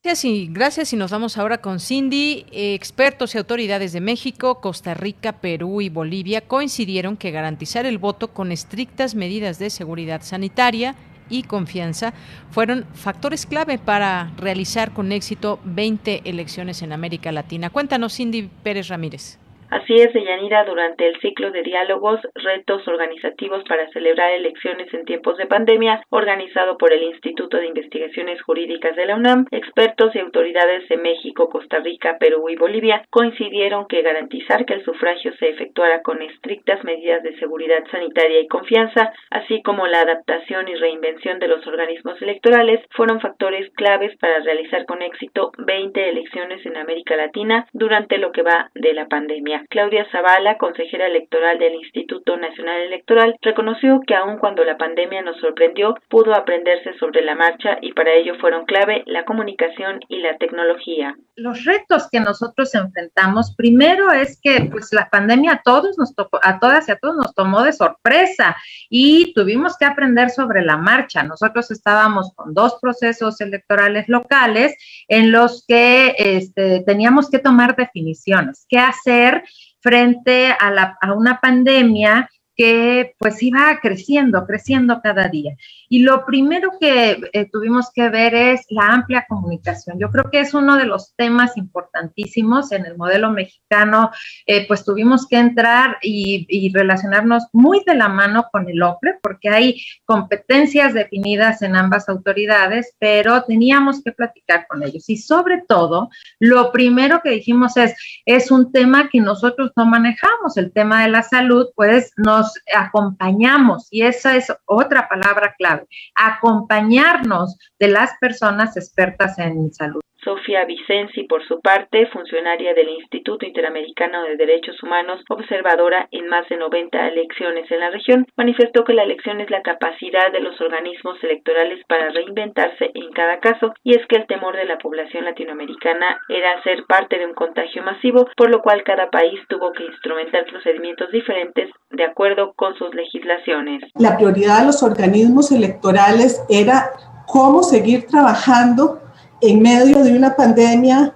Gracias y gracias y nos vamos ahora con Cindy. Expertos y autoridades de México, Costa Rica, Perú y Bolivia coincidieron que garantizar el voto con estrictas medidas de seguridad sanitaria y confianza fueron factores clave para realizar con éxito 20 elecciones en América Latina. Cuéntanos, Cindy Pérez Ramírez. Así es, Deyanira, durante el ciclo de diálogos, retos organizativos para celebrar elecciones en tiempos de pandemia, organizado por el Instituto de Investigaciones Jurídicas de la UNAM, expertos y autoridades de México, Costa Rica, Perú y Bolivia coincidieron que garantizar que el sufragio se efectuara con estrictas medidas de seguridad sanitaria y confianza, así como la adaptación y reinvención de los organismos electorales, fueron factores claves para realizar con éxito 20 elecciones en América Latina durante lo que va de la pandemia. Claudia Zavala, consejera electoral del Instituto Nacional Electoral, reconoció que aun cuando la pandemia nos sorprendió, pudo aprenderse sobre la marcha y para ello fueron clave la comunicación y la tecnología. Los retos que nosotros enfrentamos, primero es que pues la pandemia a todos nos tocó, a todas y a todos nos tomó de sorpresa y tuvimos que aprender sobre la marcha. Nosotros estábamos con dos procesos electorales locales en los que este, teníamos que tomar definiciones, qué hacer frente a, la, a una pandemia que pues iba creciendo, creciendo cada día. Y lo primero que eh, tuvimos que ver es la amplia comunicación. Yo creo que es uno de los temas importantísimos en el modelo mexicano, eh, pues tuvimos que entrar y, relacionarnos muy de la mano con el OPRE, porque hay competencias definidas en ambas autoridades, pero teníamos que platicar con ellos. Y sobre todo, lo primero que dijimos es, es un tema que nosotros no manejamos, el tema de la salud, pues nos nos acompañamos, y esa es otra palabra clave, acompañarnos de las personas expertas en salud. Sofía Vicenzi, por su parte, funcionaria del Instituto Interamericano de Derechos Humanos, observadora en más de 90 elecciones en la región, manifestó que la elección es la capacidad de los organismos electorales para reinventarse en cada caso y es que el temor de la población latinoamericana era ser parte de un contagio masivo, por lo cual cada país tuvo que instrumentar procedimientos diferentes de acuerdo con sus legislaciones. La prioridad de los organismos electorales era cómo seguir trabajando en medio de una pandemia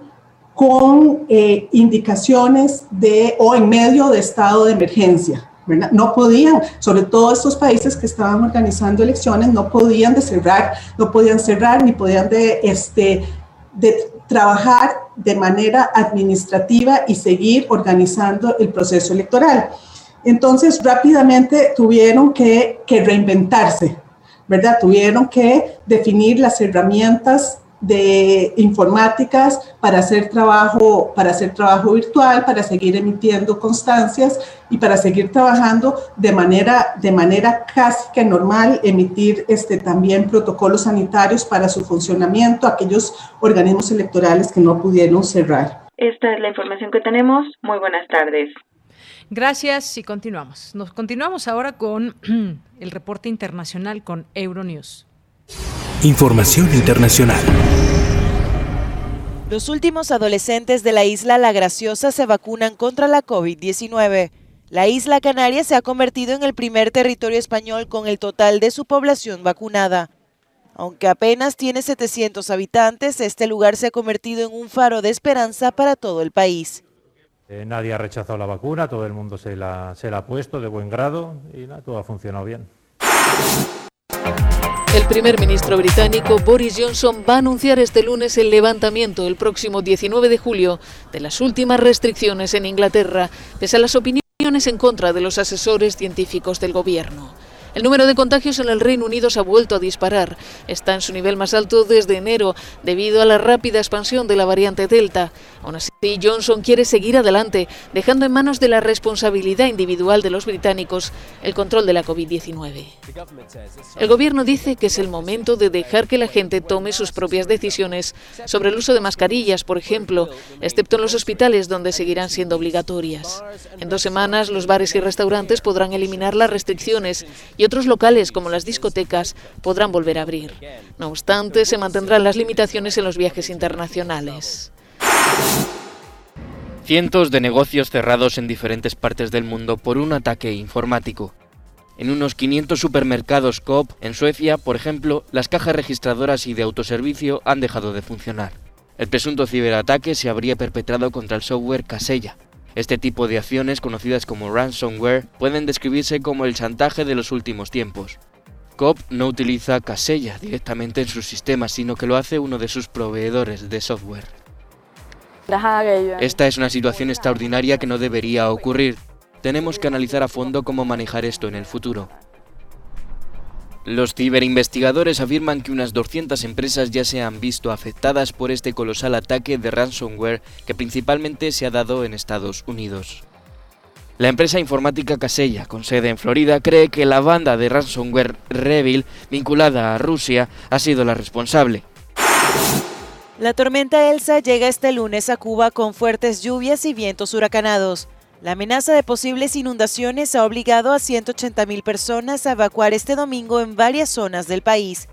con eh, indicaciones de o en medio de estado de emergencia. No podían, sobre todo estos países que estaban organizando elecciones, no podían de cerrar, no podían cerrar ni podían de, este, de trabajar de manera administrativa y seguir organizando el proceso electoral. Entonces, rápidamente tuvieron que, que reinventarse, ¿verdad? Tuvieron que definir las herramientas de informáticas para hacer trabajo, para hacer trabajo virtual, para seguir emitiendo constancias y para seguir trabajando de manera, de manera casi que normal, emitir este, también protocolos sanitarios para su funcionamiento, aquellos organismos electorales que no pudieron cerrar. Esta es la información que tenemos. Muy buenas tardes. Gracias y continuamos. Nos continuamos ahora con el reporte internacional con Euronews. Información internacional. Los últimos adolescentes de la isla La Graciosa se vacunan contra la COVID-19. La isla Canaria se ha convertido en el primer territorio español con el total de su población vacunada. Aunque apenas tiene 700 habitantes, este lugar se ha convertido en un faro de esperanza para todo el país. Eh, nadie ha rechazado la vacuna, todo el mundo se la, se la ha puesto de buen grado y todo ha funcionado bien. El primer ministro británico Boris Johnson va a anunciar este lunes el levantamiento el próximo 19 de julio de las últimas restricciones en Inglaterra, pese a las opiniones en contra de los asesores científicos del gobierno. El número de contagios en el Reino Unido se ha vuelto a disparar. Está en su nivel más alto desde enero debido a la rápida expansión de la variante Delta. Aún así, Johnson quiere seguir adelante, dejando en manos de la responsabilidad individual de los británicos el control de la COVID-19. El gobierno dice que es el momento de dejar que la gente tome sus propias decisiones sobre el uso de mascarillas, por ejemplo, excepto en los hospitales donde seguirán siendo obligatorias. En dos semanas, los bares y restaurantes podrán eliminar las restricciones y otros locales, como las discotecas, podrán volver a abrir. No obstante, se mantendrán las limitaciones en los viajes internacionales. Cientos de negocios cerrados en diferentes partes del mundo por un ataque informático. En unos 500 supermercados Coop en Suecia, por ejemplo, las cajas registradoras y de autoservicio han dejado de funcionar. El presunto ciberataque se habría perpetrado contra el software Casella, este tipo de acciones, conocidas como ransomware, pueden describirse como el chantaje de los últimos tiempos. COP no utiliza Casella directamente en sus sistemas, sino que lo hace uno de sus proveedores de software. Esta es una situación extraordinaria que no debería ocurrir. Tenemos que analizar a fondo cómo manejar esto en el futuro. Los ciberinvestigadores afirman que unas 200 empresas ya se han visto afectadas por este colosal ataque de ransomware que principalmente se ha dado en Estados Unidos. La empresa informática Casella, con sede en Florida, cree que la banda de ransomware Revil, vinculada a Rusia, ha sido la responsable. La tormenta Elsa llega este lunes a Cuba con fuertes lluvias y vientos huracanados. La amenaza de posibles inundaciones ha obligado a 180.000 personas a evacuar este domingo en varias zonas del país.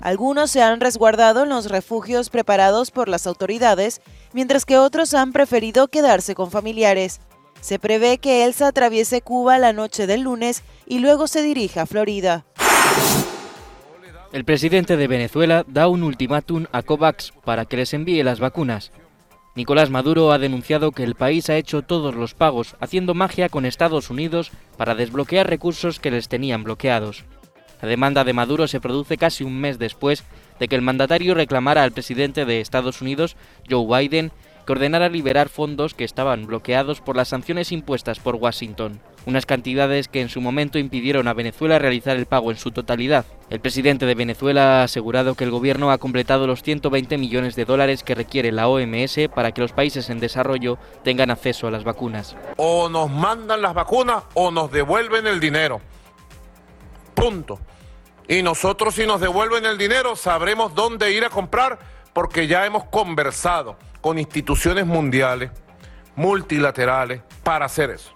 Algunos se han resguardado en los refugios preparados por las autoridades, mientras que otros han preferido quedarse con familiares. Se prevé que Elsa atraviese Cuba la noche del lunes y luego se dirija a Florida. El presidente de Venezuela da un ultimátum a COVAX para que les envíe las vacunas. Nicolás Maduro ha denunciado que el país ha hecho todos los pagos haciendo magia con Estados Unidos para desbloquear recursos que les tenían bloqueados. La demanda de Maduro se produce casi un mes después de que el mandatario reclamara al presidente de Estados Unidos, Joe Biden, que ordenara liberar fondos que estaban bloqueados por las sanciones impuestas por Washington. Unas cantidades que en su momento impidieron a Venezuela realizar el pago en su totalidad. El presidente de Venezuela ha asegurado que el gobierno ha completado los 120 millones de dólares que requiere la OMS para que los países en desarrollo tengan acceso a las vacunas. O nos mandan las vacunas o nos devuelven el dinero. Punto. Y nosotros si nos devuelven el dinero sabremos dónde ir a comprar porque ya hemos conversado con instituciones mundiales, multilaterales, para hacer eso.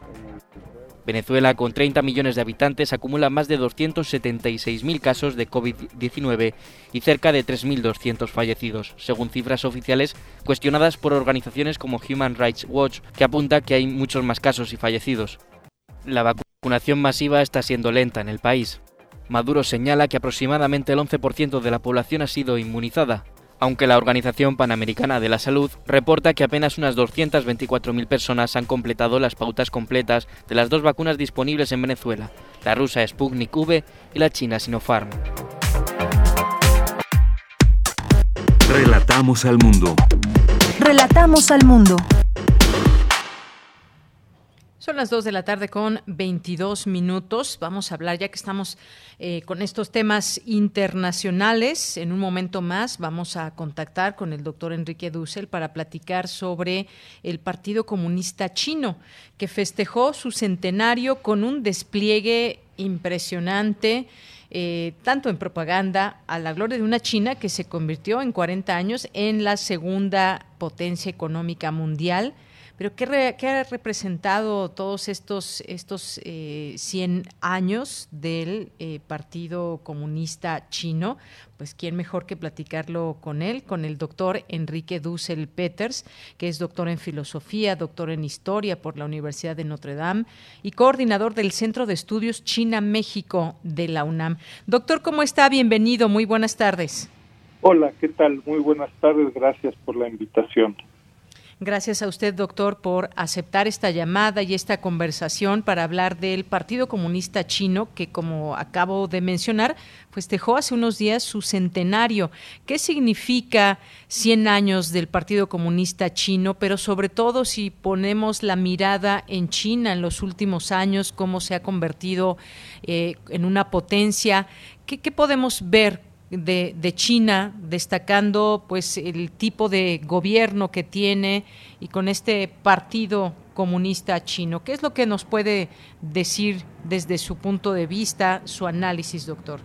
Venezuela, con 30 millones de habitantes, acumula más de 276.000 casos de COVID-19 y cerca de 3.200 fallecidos, según cifras oficiales cuestionadas por organizaciones como Human Rights Watch, que apunta que hay muchos más casos y fallecidos. La vacunación masiva está siendo lenta en el país. Maduro señala que aproximadamente el 11% de la población ha sido inmunizada, aunque la Organización Panamericana de la Salud reporta que apenas unas 224.000 personas han completado las pautas completas de las dos vacunas disponibles en Venezuela, la rusa Sputnik V y la china Sinopharm. Relatamos al mundo. Relatamos al mundo. Son las 2 de la tarde con 22 minutos. Vamos a hablar, ya que estamos eh, con estos temas internacionales, en un momento más vamos a contactar con el doctor Enrique Dussel para platicar sobre el Partido Comunista Chino, que festejó su centenario con un despliegue impresionante. Eh, tanto en propaganda a la gloria de una China que se convirtió en 40 años en la segunda potencia económica mundial pero ¿qué, ha representado todos estos, estos 100 eh, años del eh, Partido Comunista Chino? Pues quién mejor que platicarlo con él, con el doctor Enrique Dussel Peters, que es doctor en filosofía, doctor en historia por la Universidad de Notre Dame y coordinador del Centro de Estudios China-México de la UNAM. Doctor, ¿cómo está? Bienvenido, muy buenas tardes. Hola, ¿qué tal? Muy buenas tardes, gracias por la invitación. Gracias a usted, doctor, por aceptar esta llamada y esta conversación para hablar del Partido Comunista Chino, que, como acabo de mencionar, festejó hace unos días su centenario. ¿Qué significa 100 años del Partido Comunista Chino? Pero sobre todo si ponemos la mirada en China en los últimos años, cómo se ha convertido eh, en una potencia. ¿Qué, ¿Qué podemos ver de, de, China, destacando pues el tipo de gobierno que tiene y con este partido comunista chino. ¿Qué es lo que nos puede decir desde su punto de vista, su análisis, doctor?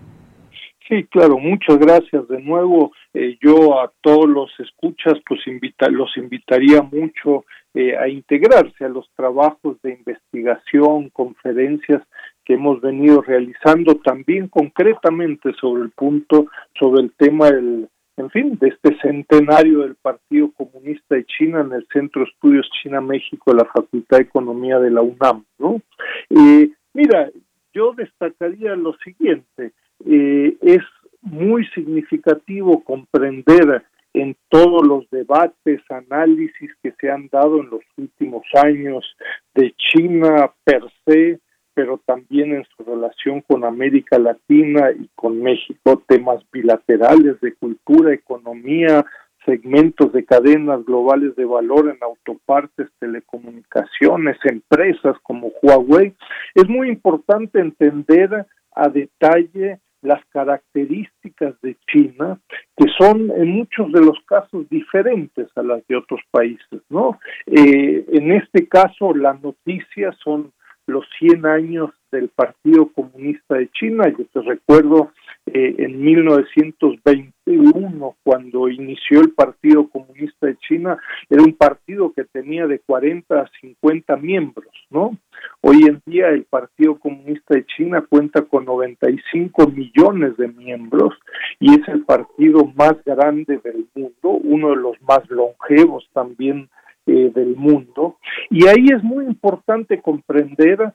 Sí, claro, muchas gracias de nuevo. Eh, yo a todos los escuchas, pues invita, los invitaría mucho eh, a integrarse a los trabajos de investigación, conferencias que hemos venido realizando también concretamente sobre el punto, sobre el tema del, en fin, de este centenario del Partido Comunista de China en el Centro de Estudios China-México de la Facultad de Economía de la UNAM, ¿no? Eh, mira, yo destacaría lo siguiente, eh, es muy significativo comprender en todos los debates, análisis que se han dado en los últimos años de China per se, pero también en su relación con América Latina y con México, temas bilaterales de cultura, economía, segmentos de cadenas globales de valor en autopartes, telecomunicaciones, empresas como Huawei. Es muy importante entender a detalle las características de China, que son en muchos de los casos diferentes a las de otros países, ¿no? Eh, en este caso, la noticia son los 100 años del Partido Comunista de China. Yo te recuerdo eh, en 1921, cuando inició el Partido Comunista de China, era un partido que tenía de 40 a 50 miembros, ¿no? Hoy en día el Partido Comunista de China cuenta con 95 millones de miembros y es el partido más grande del mundo, uno de los más longevos también eh, del mundo. Y ahí es muy importante comprender,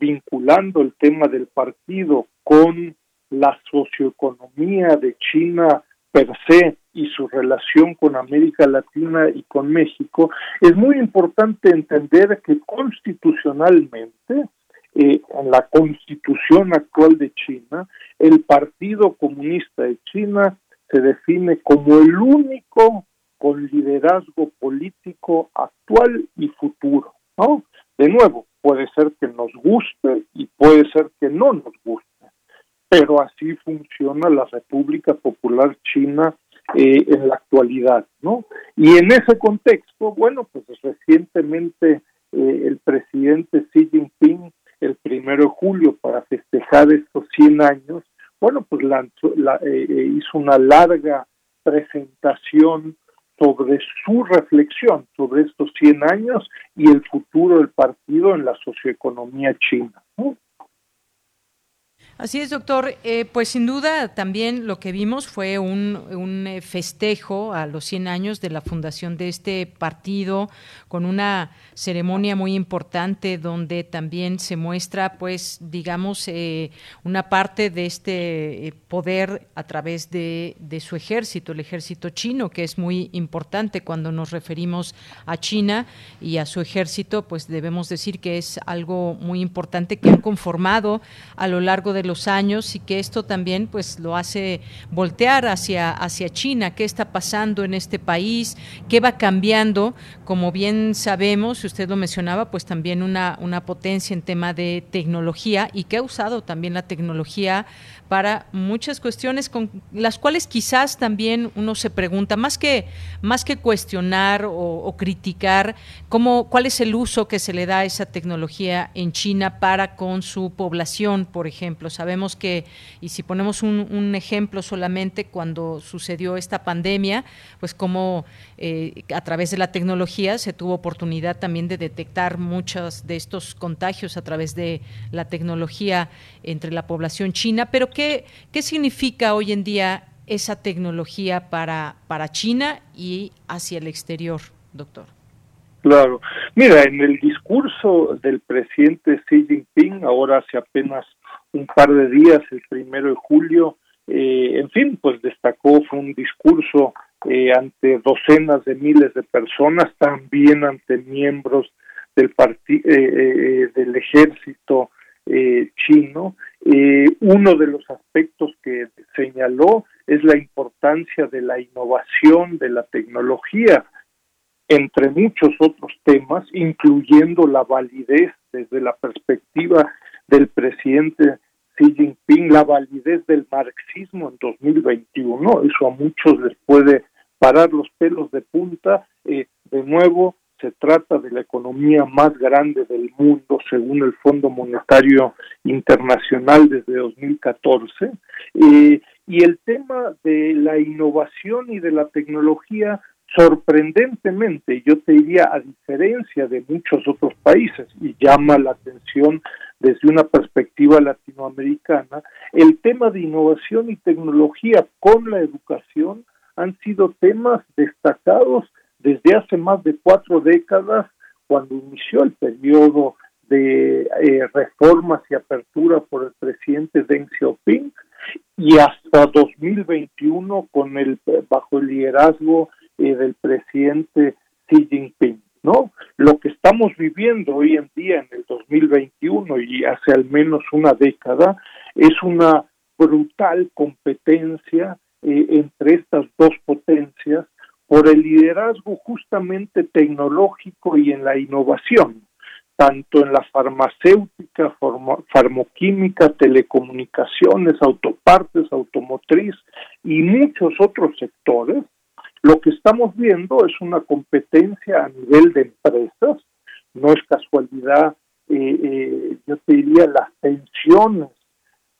vinculando el tema del partido con la socioeconomía de China per se y su relación con América Latina y con México, es muy importante entender que constitucionalmente, eh, en la constitución actual de China, el Partido Comunista de China se define como el único con liderazgo político actual y futuro, ¿no? De nuevo, puede ser que nos guste y puede ser que no nos guste, pero así funciona la República Popular China eh, en la actualidad, ¿no? Y en ese contexto, bueno, pues recientemente eh, el presidente Xi Jinping, el primero de julio, para festejar estos 100 años, bueno, pues lanzó, la, eh, hizo una larga presentación sobre su reflexión sobre estos 100 años y el futuro del partido en la socioeconomía china. Así es, doctor. Eh, pues sin duda también lo que vimos fue un, eh, festejo a los 100 años de la fundación de este partido, con una ceremonia muy importante donde también se muestra, pues, digamos, eh, una parte de este poder a través de, de su ejército, el ejército chino, que es muy importante cuando nos referimos a China y a su ejército, pues debemos decir que es algo muy importante que han conformado a lo largo de los años y que esto también pues lo hace voltear hacia, hacia China, qué está pasando en este país, qué va cambiando, como bien sabemos, usted lo mencionaba, pues también una, una potencia en tema de tecnología y que ha usado también la tecnología para muchas cuestiones con las cuales quizás también uno se pregunta, más que, más que cuestionar o, criticar, cómo, cuál es el uso que se le da a esa tecnología en China para con su población, por ejemplo. Sabemos que, y si ponemos un, ejemplo solamente, cuando sucedió esta pandemia, pues como eh, a través de la tecnología se tuvo oportunidad también de detectar muchos de estos contagios a través de la tecnología entre la población china, pero ¿qué, qué significa hoy en día esa tecnología para, para China y hacia el exterior, doctor? Claro. Mira, en el discurso del presidente Xi Jinping, ahora hace apenas un par de días, el primero de julio, eh, en fin, pues destacó, fue un discurso eh, ante docenas de miles de personas, también ante miembros del eh, eh, del ejército chino. uno de los aspectos que señaló es la importancia de la innovación, de la tecnología, entre muchos otros temas, incluyendo la validez desde la perspectiva del presidente Xi Jinping la validez del marxismo en 2021. Eso a muchos les puede parar los pelos de punta. Eh, de nuevo, se trata de la economía más grande del mundo según el Fondo Monetario Internacional desde 2014. Eh, y el tema de la innovación y de la tecnología sorprendentemente, yo te diría, a diferencia de muchos otros países, y llama la atención desde una perspectiva latinoamericana, el tema de innovación y tecnología con la educación han sido temas destacados desde hace más de cuatro décadas, cuando inició el periodo de eh, reformas y apertura por el presidente Deng Xiaoping y hasta 2021 con el bajo el liderazgo del presidente Xi Jinping. ¿no? Lo que estamos viviendo hoy en día en el 2021 y hace al menos una década es una brutal competencia eh, entre estas dos potencias por el liderazgo justamente tecnológico y en la innovación, tanto en la farmacéutica, farmoquímica, telecomunicaciones, autopartes, automotriz y muchos otros sectores, lo que estamos viendo es una competencia a nivel de empresas, no es casualidad, eh, eh, yo te diría, las tensiones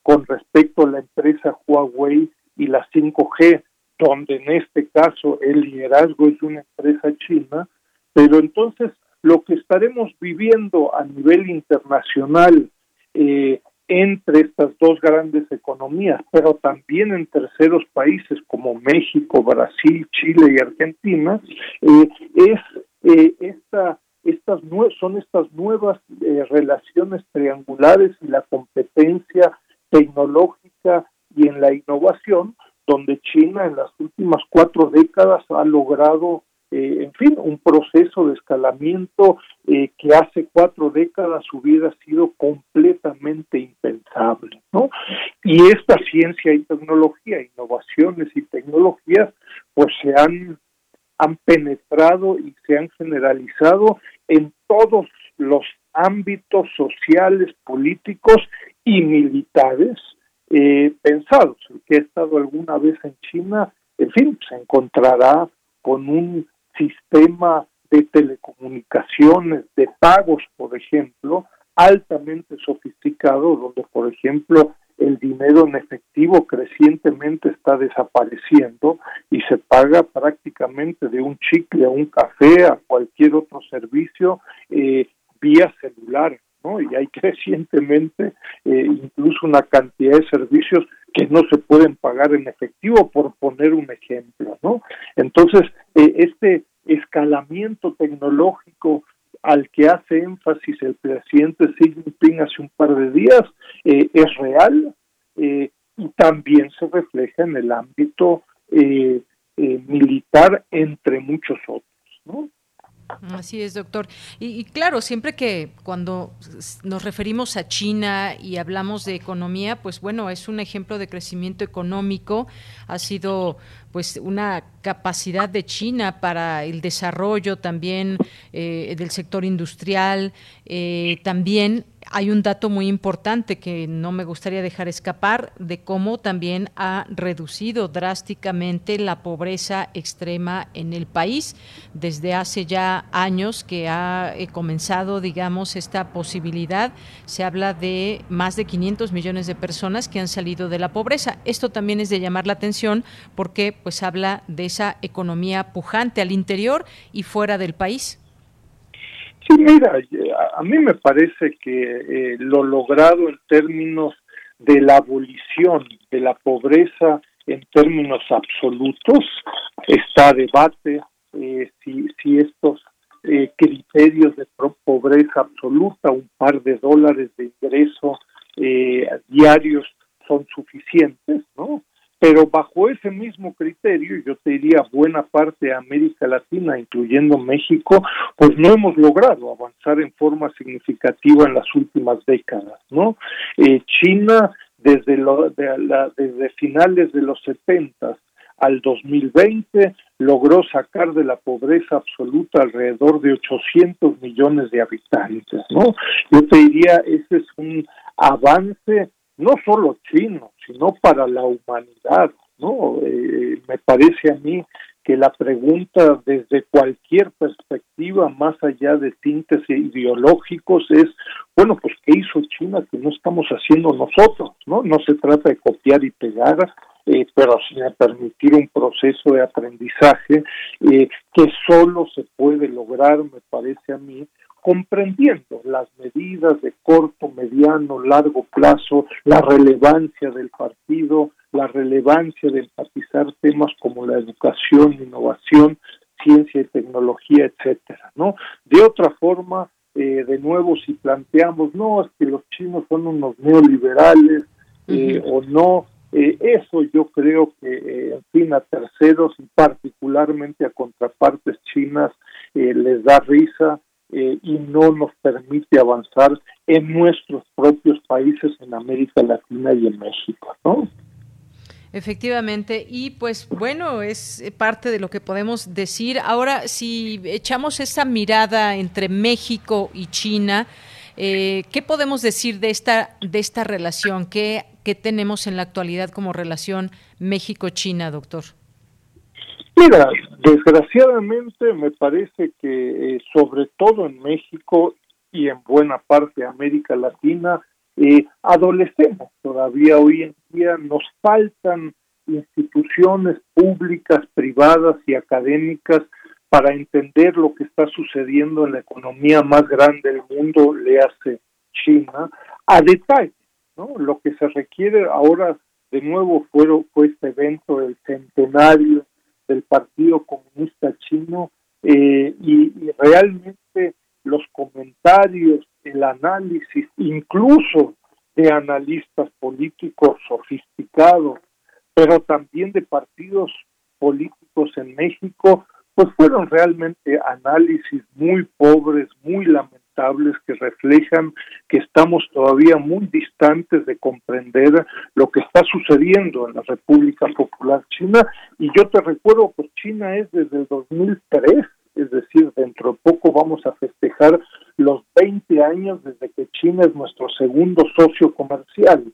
con respecto a la empresa Huawei y la 5G, donde en este caso el liderazgo es una empresa china, pero entonces lo que estaremos viviendo a nivel internacional eh, entre estas dos grandes economías, pero también en terceros países como México, Brasil, Chile y Argentina, eh, es eh, esta, estas son estas nuevas eh, relaciones triangulares y la competencia tecnológica y en la innovación, donde China en las últimas cuatro décadas ha logrado eh, en fin, un proceso de escalamiento eh, que hace cuatro décadas hubiera sido completamente impensable, ¿no? Y esta ciencia y tecnología, innovaciones y tecnologías, pues se han, han penetrado y se han generalizado en todos los ámbitos sociales, políticos y militares eh, pensados. El que ha estado alguna vez en China, en fin, se encontrará con un sistema de telecomunicaciones, de pagos, por ejemplo, altamente sofisticado, donde, por ejemplo, el dinero en efectivo crecientemente está desapareciendo y se paga prácticamente de un chicle a un café a cualquier otro servicio eh, vía celular, Y hay crecientemente eh, incluso una cantidad de servicios que no se pueden pagar en efectivo, por poner un ejemplo, ¿no? Entonces, eh, este escalamiento tecnológico al que hace énfasis el presidente Xi Jinping hace un par de días eh, es real y también se refleja en el ámbito militar entre muchos otros. ¿no? Así es, doctor. Y, claro, siempre que cuando nos referimos a China y hablamos de economía, pues bueno, es un ejemplo de crecimiento económico, ha sido pues una capacidad de China para el desarrollo también eh, del sector industrial, eh, también hay un dato muy importante que no me gustaría dejar escapar de cómo también ha reducido drásticamente la pobreza extrema en el país desde hace ya años que ha eh, comenzado, digamos, esta posibilidad. Se habla de más de 500 millones de personas que han salido de la pobreza. Esto también es de llamar la atención porque pues habla de esa economía pujante al interior y fuera del país. Sí, mira, a mí me parece que eh, lo logrado en términos de la abolición de la pobreza en términos absolutos está a debate eh, si, si estos eh, criterios de pobreza absoluta, un par de dólares de ingreso diarios son suficientes, ¿no? Pero bajo ese mismo criterio, yo te diría buena parte de América Latina, incluyendo México, pues no hemos logrado avanzar en forma significativa en las últimas décadas, ¿no? Eh, China desde, lo, desde finales de los 70 al 2020 logró sacar de la pobreza absoluta alrededor de 800 millones de habitantes, ¿no? Yo te diría, ese es un avance no solo chino, sino para la humanidad, ¿no? Eh, me parece a mí que la pregunta desde cualquier perspectiva, más allá de tintes ideológicos, es, bueno, pues ¿qué hizo China que no estamos haciendo nosotros? No, no se trata de copiar y pegar, eh, pero sin permitir un proceso de aprendizaje eh, que solo se puede lograr, me parece a mí, comprendiendo las medidas de corto, mediano, largo plazo, la relevancia del partido, la relevancia de enfatizar temas como la educación, innovación, ciencia y tecnología, etcétera, ¿no? De otra forma, eh, de nuevo, si planteamos, no, es que los chinos son unos neoliberales eh, o no, eh, eso yo creo que, en fin, a terceros y particularmente a contrapartes chinas les da risa, eh, y no nos permite avanzar en nuestros propios países en América Latina y en México, ¿no? Efectivamente, y pues bueno, es parte de lo que podemos decir. Ahora, si echamos esa mirada entre México y China, eh, ¿qué podemos decir de esta, de esta relación? ¿Qué, ¿Qué tenemos en la actualidad como relación México-China, doctor? Mira, desgraciadamente me parece que eh, sobre todo en México y en buena parte de América Latina, eh, adolecemos todavía hoy en día, nos faltan instituciones públicas, privadas y académicas para entender lo que está sucediendo en la economía más grande del mundo, le hace China, a detalle. ¿no? Lo que se requiere ahora, de nuevo, fue, fue este evento del centenario del Partido Comunista Chino eh, y, realmente los comentarios, el análisis, incluso de analistas políticos sofisticados, pero también de partidos políticos en México, pues fueron realmente análisis muy pobres, muy lamentables que reflejan que estamos todavía muy distantes de comprender lo que está sucediendo en la República Popular China. Y yo te recuerdo, pues China es desde el 2003, es decir, dentro de poco vamos a festejar los 20 años desde que China es nuestro segundo socio comercial.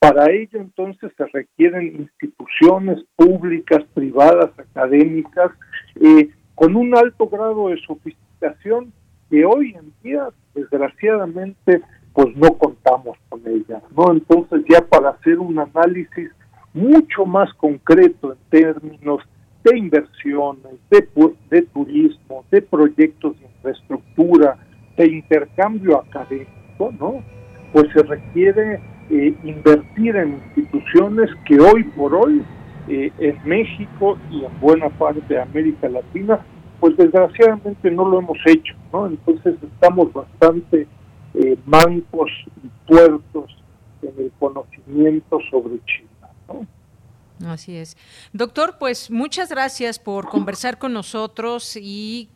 Para ello entonces se requieren instituciones públicas, privadas, académicas, eh, con un alto grado de sofisticación que hoy en día, desgraciadamente, pues no contamos con ellas, ¿no? Entonces ya para hacer un análisis mucho más concreto en términos de inversiones, de, de turismo, de proyectos de infraestructura, de intercambio académico, ¿no? Pues se requiere eh, invertir en instituciones que hoy por hoy eh, en México y en buena parte de América Latina, pues desgraciadamente no lo hemos hecho, ¿no? Entonces estamos bastante eh, mancos y puertos en el conocimiento sobre China, ¿no? Así es. Doctor, pues muchas gracias por conversar con nosotros y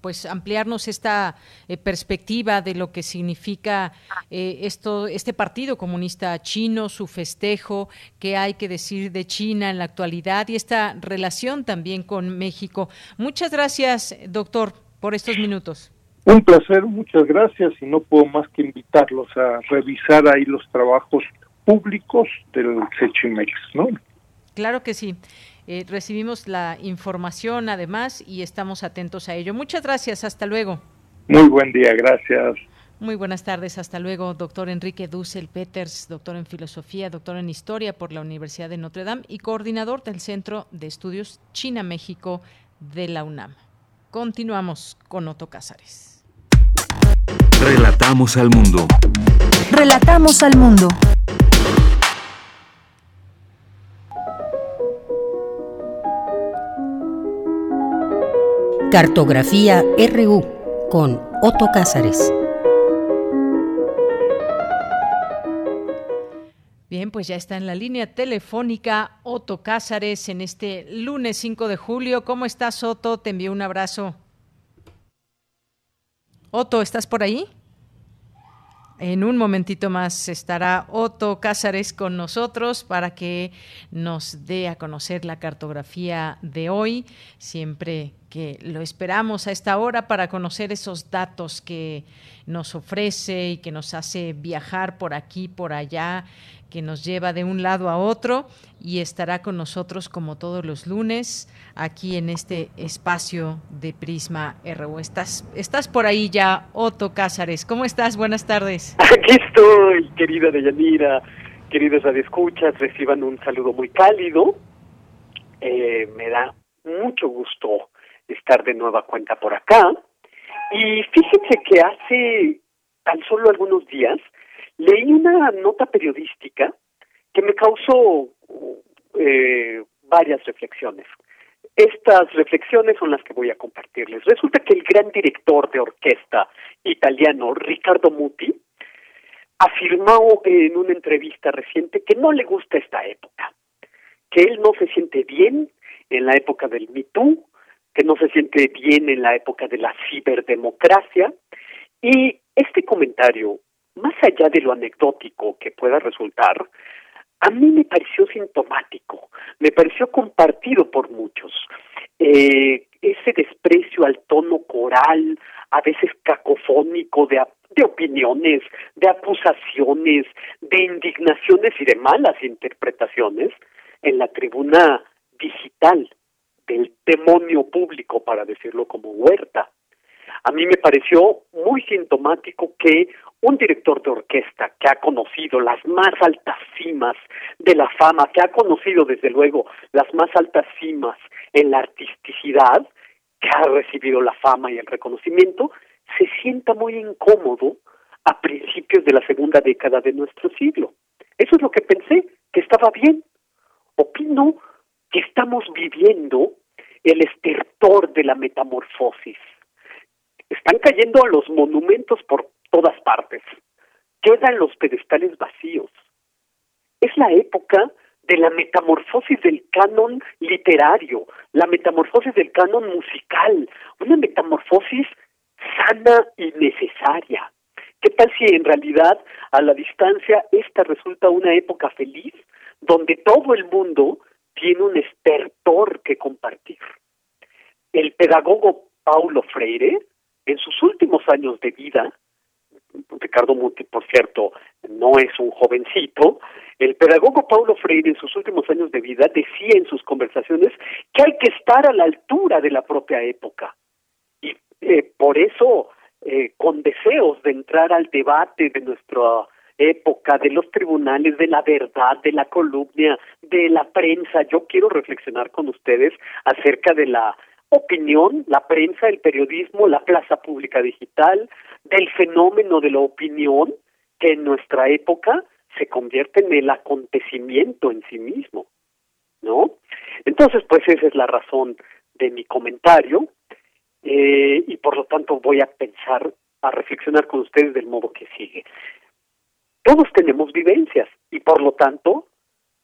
pues ampliarnos esta eh, perspectiva de lo que significa eh, esto, este Partido Comunista Chino, su festejo, qué hay que decir de China en la actualidad y esta relación también con México. Muchas gracias, doctor, por estos minutos. Un placer, muchas gracias y no puedo más que invitarlos a revisar ahí los trabajos públicos del CECHIMEX, ¿no? Claro que sí. Eh, recibimos la información además y estamos atentos a ello. Muchas gracias, hasta luego. Muy buen día, gracias. Muy buenas tardes, hasta luego, doctor Enrique Dussel Peters, doctor en filosofía, doctor en historia por la Universidad de Notre Dame y coordinador del Centro de Estudios China-México de la UNAM. Continuamos con Otto Cázares. Relatamos al mundo. Relatamos al mundo. Cartografía RU con Otto Cázares. Bien, pues ya está en la línea telefónica Otto Cázares en este lunes 5 de julio. ¿Cómo estás, Otto? Te envío un abrazo. Otto, ¿estás por ahí? En un momentito más estará Otto Cázares con nosotros para que nos dé a conocer la cartografía de hoy, siempre que lo esperamos a esta hora para conocer esos datos que nos ofrece y que nos hace viajar por aquí, por allá, que nos lleva de un lado a otro y estará con nosotros como todos los lunes aquí en este espacio de Prisma RU. Estás, estás por ahí ya, Otto Cázares. ¿Cómo estás? Buenas tardes. Aquí estoy, querida Deyanira, queridos radioescuchas, reciban un saludo muy cálido. Eh, me da mucho gusto estar de nueva cuenta por acá. Y fíjense que hace tan solo algunos días leí una nota periodística que me causó eh, varias reflexiones. Estas reflexiones son las que voy a compartirles. Resulta que el gran director de orquesta italiano, Riccardo Muti, afirmó en una entrevista reciente que no le gusta esta época, que él no se siente bien en la época del Me que no se siente bien en la época de la ciberdemocracia. Y este comentario, más allá de lo anecdótico que pueda resultar, a mí me pareció sintomático, me pareció compartido por muchos. Eh, ese desprecio al tono coral, a veces cacofónico de, de opiniones, de acusaciones, de indignaciones y de malas interpretaciones en la tribuna digital del demonio público, para decirlo como Huerta. A mí me pareció muy sintomático que un director de orquesta que ha conocido las más altas cimas de la fama, que ha conocido desde luego las más altas cimas en la artisticidad, que ha recibido la fama y el reconocimiento, se sienta muy incómodo a principios de la segunda década de nuestro siglo. Eso es lo que pensé, que estaba bien. Opino que estamos viviendo el estertor de la metamorfosis. Están cayendo los monumentos por todas partes. Quedan los pedestales vacíos. Es la época de la metamorfosis del canon literario, la metamorfosis del canon musical, una metamorfosis sana y necesaria. ¿Qué tal si en realidad a la distancia esta resulta una época feliz donde todo el mundo tiene un estertor que compartir? El pedagogo Paulo Freire en sus últimos años de vida, Ricardo Muti, por cierto, no es un jovencito, el pedagogo Paulo Freire en sus últimos años de vida decía en sus conversaciones que hay que estar a la altura de la propia época. Y eh, por eso, eh, con deseos de entrar al debate de nuestra época, de los tribunales, de la verdad, de la columna, de la prensa, yo quiero reflexionar con ustedes acerca de la opinión, la prensa, el periodismo, la plaza pública digital, del fenómeno de la opinión que en nuestra época se convierte en el acontecimiento en sí mismo, ¿no? Entonces, pues esa es la razón de mi comentario eh, y por lo tanto voy a pensar, a reflexionar con ustedes del modo que sigue. Todos tenemos vivencias y por lo tanto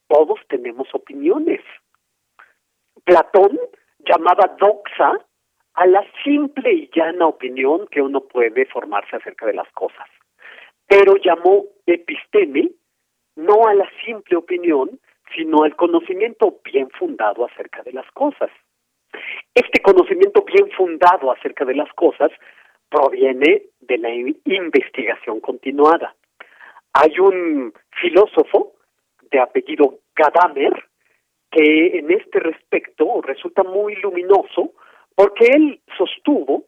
todos tenemos opiniones. Platón llamaba doxa a la simple y llana opinión que uno puede formarse acerca de las cosas. Pero llamó episteme no a la simple opinión, sino al conocimiento bien fundado acerca de las cosas. Este conocimiento bien fundado acerca de las cosas proviene de la investigación continuada. Hay un filósofo de apellido Gadamer que en este respecto resulta muy luminoso porque él sostuvo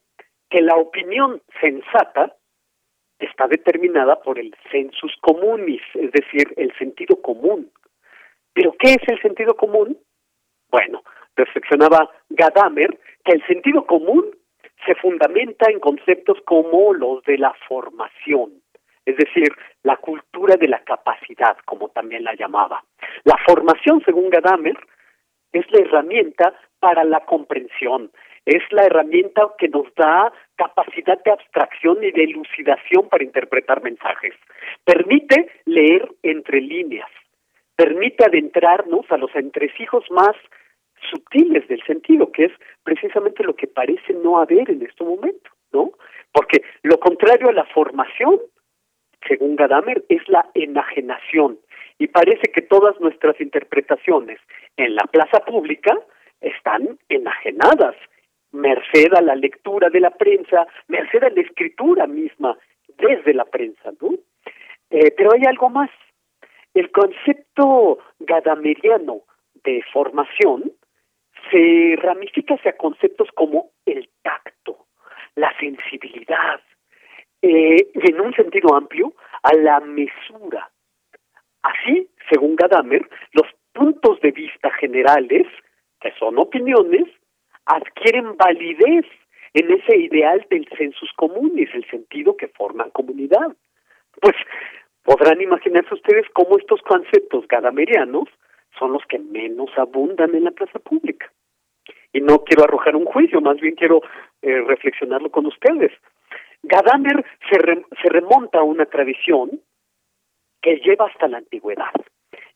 que la opinión sensata está determinada por el sensus communis, es decir, el sentido común. ¿Pero qué es el sentido común? Bueno, reflexionaba Gadamer que el sentido común se fundamenta en conceptos como los de la formación, es decir, la cultura de la capacidad, como también la llamaba. La formación, según Gadamer, es la herramienta para la comprensión, es la herramienta que nos da capacidad de abstracción y de elucidación para interpretar mensajes. Permite leer entre líneas, permite adentrarnos a los entresijos más sutiles del sentido, que es precisamente lo que parece no haber en este momento, ¿no? Porque lo contrario a la formación, según Gadamer, es la enajenación. Y parece que todas nuestras interpretaciones en la plaza pública están enajenadas, merced a la lectura de la prensa, merced a la escritura misma desde la prensa, ¿no? Eh, pero hay algo más. El concepto gadameriano de formación se ramifica hacia conceptos como el tacto, la sensibilidad, eh, en un sentido amplio, a la mesura. Así, según Gadamer, los puntos de vista generales, que son opiniones, adquieren validez en ese ideal del census comunes, el sentido que forman comunidad. Pues podrán imaginarse ustedes cómo estos conceptos gadamerianos son los que menos abundan en la plaza pública. Y no quiero arrojar un juicio, más bien quiero eh, reflexionarlo con ustedes. Gadamer se, se remonta a una tradición que lleva hasta la antigüedad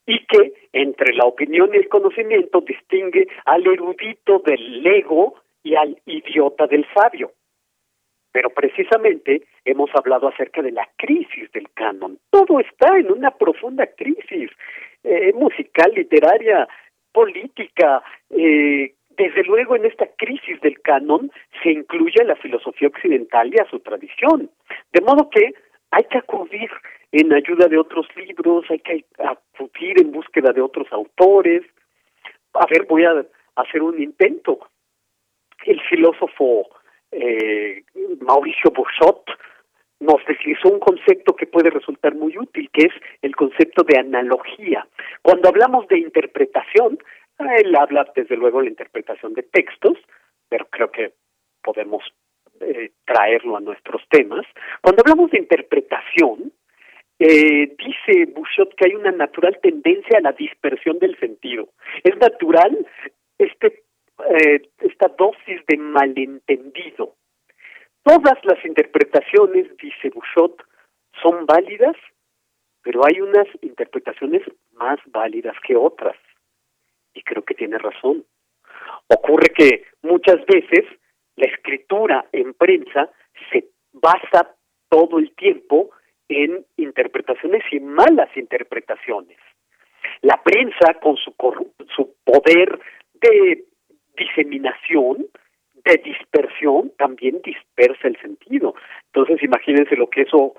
y que entre la opinión y el conocimiento distingue al erudito del lego y al idiota del sabio. Pero precisamente hemos hablado acerca de la crisis del canon. Todo está en una profunda crisis eh, musical, literaria, política. Eh, desde luego en esta crisis del canon se incluye la filosofía occidental y a su tradición. De modo que hay que acudir en ayuda de otros libros, hay que acudir en búsqueda de otros autores. A ver, voy a hacer un intento. El filósofo eh, Mauricio Bouchot nos deslizó un concepto que puede resultar muy útil, que es el concepto de analogía. Cuando hablamos de interpretación, él habla desde luego de la interpretación de textos, pero creo que podemos eh, traerlo a nuestros temas. Cuando hablamos de interpretación, eh, dice Bouchot que hay una natural tendencia a la dispersión del sentido. Es natural este, eh, esta dosis de malentendido. Todas las interpretaciones, dice Bouchot, son válidas, pero hay unas interpretaciones más válidas que otras. Y creo que tiene razón. Ocurre que muchas veces la escritura en prensa se basa todo el tiempo en interpretaciones y malas interpretaciones. La prensa, con su, su poder de diseminación, de dispersión también dispersa el sentido. Entonces imagínense lo que eso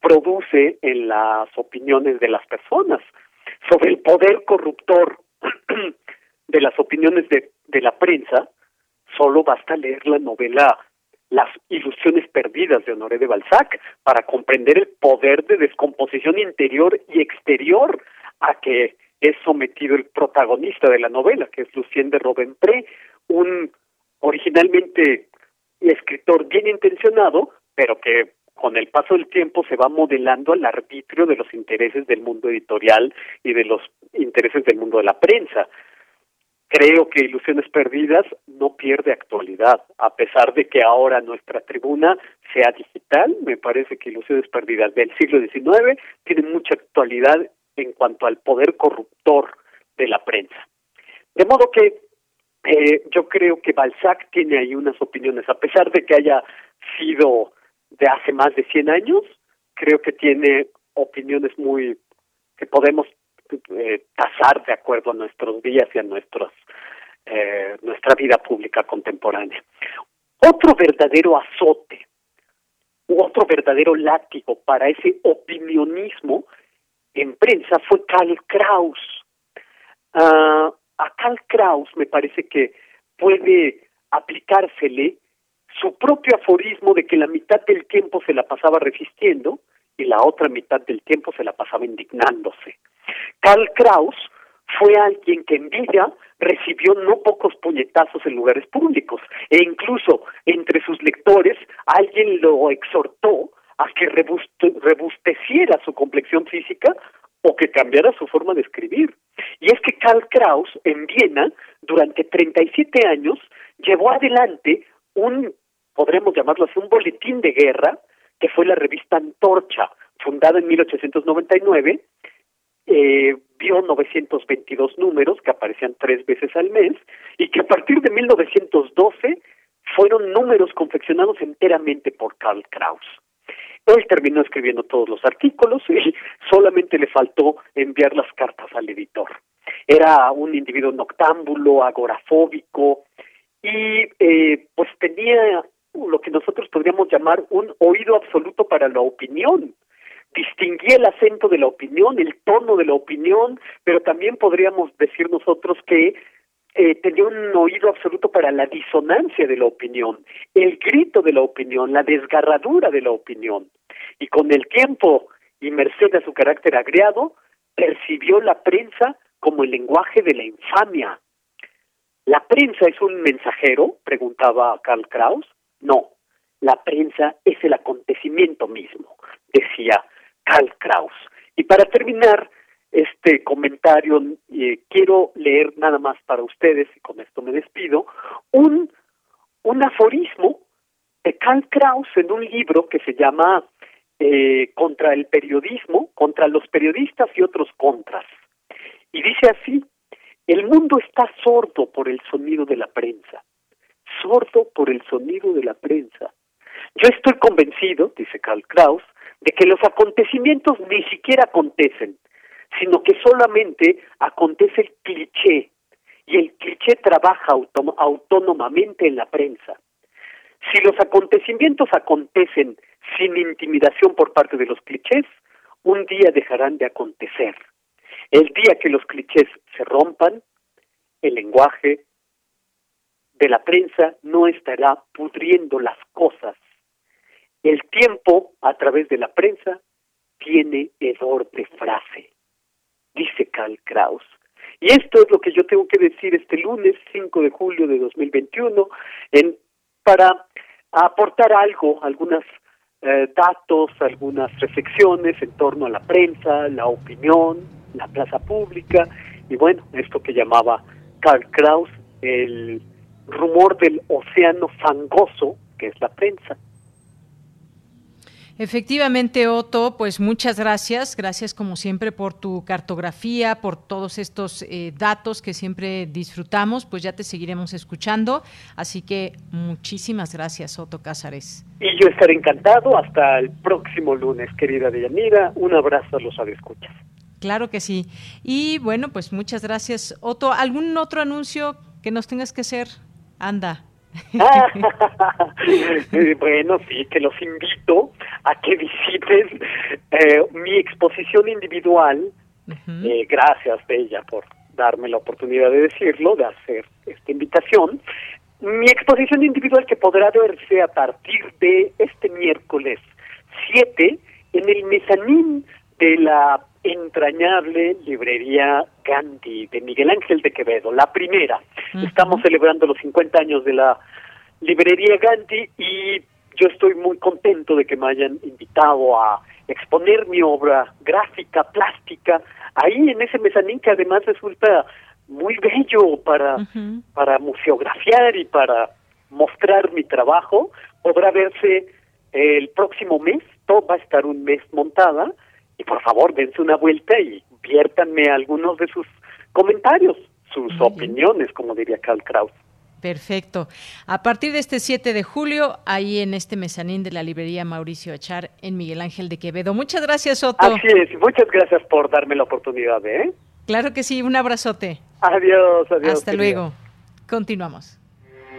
produce en las opiniones de las personas sobre el poder corruptor de las opiniones de, de la prensa, solo basta leer la novela Las ilusiones perdidas de Honoré de Balzac para comprender el poder de descomposición interior y exterior a que es sometido el protagonista de la novela, que es Lucien de Robempré, un originalmente escritor bien intencionado, pero que con el paso del tiempo se va modelando al arbitrio de los intereses del mundo editorial y de los intereses del mundo de la prensa. Creo que Ilusiones Perdidas no pierde actualidad, a pesar de que ahora nuestra tribuna sea digital, me parece que Ilusiones Perdidas del siglo XIX tiene mucha actualidad en cuanto al poder corruptor de la prensa. De modo que eh, yo creo que Balzac tiene ahí unas opiniones, a pesar de que haya sido de hace más de 100 años, creo que tiene opiniones muy que podemos eh, tasar de acuerdo a nuestros días y a nuestros eh, nuestra vida pública contemporánea. Otro verdadero azote otro verdadero látigo para ese opinionismo en prensa fue Karl Kraus. Uh, a Karl Kraus me parece que puede aplicársele su propio aforismo de que la mitad del tiempo se la pasaba resistiendo y la otra mitad del tiempo se la pasaba indignándose. Karl Kraus fue alguien que en vida recibió no pocos puñetazos en lugares públicos e incluso entre sus lectores alguien lo exhortó a que rebusteciera su complexión física o que cambiara su forma de escribir. Y es que Karl Kraus en Viena durante 37 años llevó adelante un podremos llamarlo así, un boletín de guerra, que fue la revista Antorcha, fundada en 1899, eh, vio 922 números que aparecían tres veces al mes y que a partir de 1912 fueron números confeccionados enteramente por Karl Kraus. Él terminó escribiendo todos los artículos y solamente le faltó enviar las cartas al editor. Era un individuo noctámbulo, agorafóbico y eh, pues tenía lo que nosotros podríamos llamar un oído absoluto para la opinión. Distinguía el acento de la opinión, el tono de la opinión, pero también podríamos decir nosotros que eh, tenía un oído absoluto para la disonancia de la opinión, el grito de la opinión, la desgarradura de la opinión. Y con el tiempo, y merced a su carácter agriado, percibió la prensa como el lenguaje de la infamia. ¿La prensa es un mensajero? preguntaba Karl Kraus. No, la prensa es el acontecimiento mismo, decía Karl Kraus. Y para terminar este comentario, eh, quiero leer nada más para ustedes, y con esto me despido, un, un aforismo de Karl Kraus en un libro que se llama eh, Contra el periodismo, contra los periodistas y otros contras. Y dice así, el mundo está sordo por el sonido de la prensa sordo por el sonido de la prensa. Yo estoy convencido, dice Karl Kraus, de que los acontecimientos ni siquiera acontecen, sino que solamente acontece el cliché, y el cliché trabaja autónomamente en la prensa. Si los acontecimientos acontecen sin intimidación por parte de los clichés, un día dejarán de acontecer. El día que los clichés se rompan, el lenguaje, de la prensa no estará pudriendo las cosas. El tiempo, a través de la prensa, tiene hedor de frase, dice Karl Kraus. Y esto es lo que yo tengo que decir este lunes 5 de julio de 2021 en, para aportar algo, algunos eh, datos, algunas reflexiones en torno a la prensa, la opinión, la plaza pública y bueno, esto que llamaba Karl Kraus el rumor del océano fangoso que es la prensa. Efectivamente, Otto, pues muchas gracias. Gracias como siempre por tu cartografía, por todos estos eh, datos que siempre disfrutamos. Pues ya te seguiremos escuchando. Así que muchísimas gracias, Otto Cázares. Y yo estaré encantado hasta el próximo lunes, querida Deyanira. Un abrazo a los escuchas. Claro que sí. Y bueno, pues muchas gracias, Otto. ¿Algún otro anuncio que nos tengas que hacer? Anda. Eh, bueno, sí, que los invito a que visiten eh, mi exposición individual. Eh, gracias, Bella, por darme la oportunidad de decirlo, de hacer esta invitación. Mi exposición individual que podrá verse a partir de este miércoles 7 en el mezanín de la entrañable librería Gandhi de Miguel Ángel de Quevedo, la primera. Estamos celebrando los 50 años de la librería Gandhi y yo estoy muy contento de que me hayan invitado a exponer mi obra gráfica, plástica, ahí en ese mezanín que además resulta muy bello para, para museografiar y para mostrar mi trabajo. Podrá verse el próximo mes, todo va a estar un mes montada, y por favor dense una vuelta y viértanme algunos de sus comentarios, sus opiniones, como diría Karl Kraus. Perfecto. A partir de este 7 de julio, ahí en este mezanín de la librería Mauricio Echar en Miguel Ángel de Quevedo. Muchas gracias, Otto. Así es, muchas gracias por darme la oportunidad, ¿eh? Claro que sí, un abrazote. Adiós, adiós. Hasta luego. Continuamos.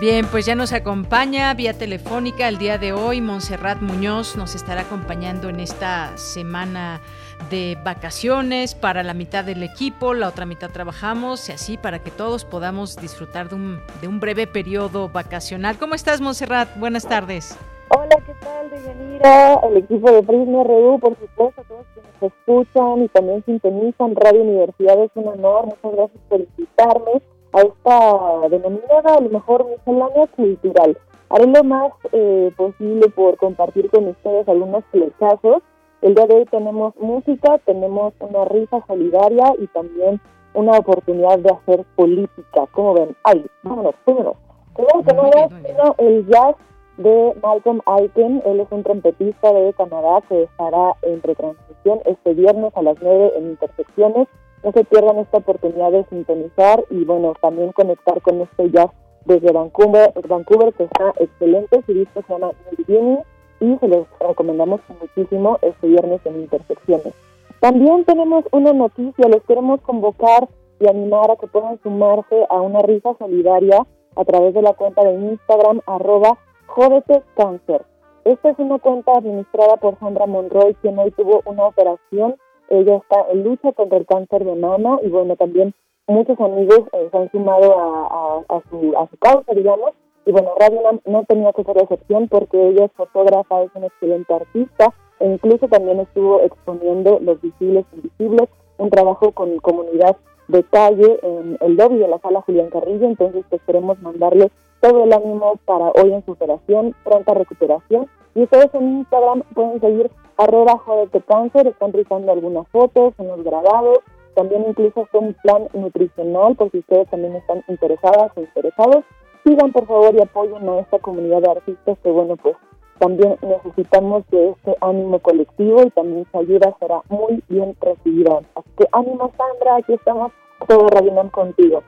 Bien, pues ya nos acompaña vía telefónica el día de hoy. Montserrat Muñoz nos estará acompañando en esta semana de vacaciones para la mitad del equipo, la otra mitad trabajamos y así para que todos podamos disfrutar de un, de un breve periodo vacacional. ¿Cómo estás, Montserrat? Buenas tardes. Hola, ¿qué tal, Deyanira? El equipo de Prisma RU, por supuesto, todos que nos escuchan y también sintonizan Radio Universidad, es un honor. Muchas gracias por invitarme a esta denominada, a lo mejor, miscelánea cultural. Haré lo más eh, posible por compartir con ustedes algunos flechazos. El día de hoy tenemos música, tenemos una risa solidaria y también una oportunidad de hacer política. ¿Cómo ven? ¡Ay! Vámonos, vámonos. Primero nada, el jazz de Malcolm Aiken. Él es un trompetista de Canadá que estará en retransmisión este viernes a las 9 en Intersecciones no se pierdan esta oportunidad de sintonizar y bueno, también conectar con este jazz desde Vancouver, Vancouver que está excelente, su disco se llama New y se los recomendamos muchísimo este viernes en Intersecciones. También tenemos una noticia, les queremos convocar y animar a que puedan sumarse a una risa solidaria a través de la cuenta de Instagram arroba Cáncer. Esta es una cuenta administrada por Sandra Monroy, quien hoy tuvo una operación ella está en lucha contra el cáncer de mama y bueno, también muchos amigos eh, se han sumado a, a, su, a su causa, digamos. Y bueno, Radio no tenía que ser excepción porque ella es fotógrafa, es una excelente artista e incluso también estuvo exponiendo Los Visibles Invisibles, un trabajo con comunidad de calle en el lobby de la sala Julián Carrillo. Entonces, pues queremos mandarle todo el ánimo para hoy en su operación, pronta recuperación. Y ustedes en Instagram pueden seguir arroba de cáncer, están realizando algunas fotos, unos grabados, también incluso un plan nutricional por si ustedes también están interesadas o interesados. Sigan por favor y apoyen a esta comunidad de artistas que bueno pues también necesitamos de este ánimo colectivo y también su ayuda será muy bien recibida. Así que ánimo Sandra, aquí estamos todo Radio contigo.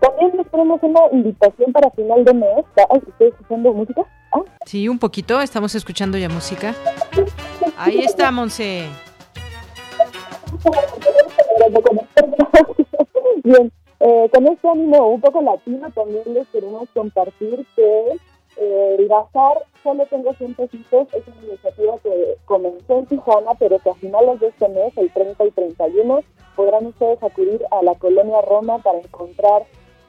También les tenemos una invitación para final de mes. ¿Estoy escuchando música? Sí, un poquito. Estamos escuchando ya música. Ahí está, Monse. Bien, eh, con este ánimo un poco latino también les queremos compartir que eh, el Bazar Solo Tengo 100 pesitos es una iniciativa que comenzó en Tijuana, pero que a finales de este mes, el 30 y 31, podrán ustedes acudir a la colonia Roma para encontrar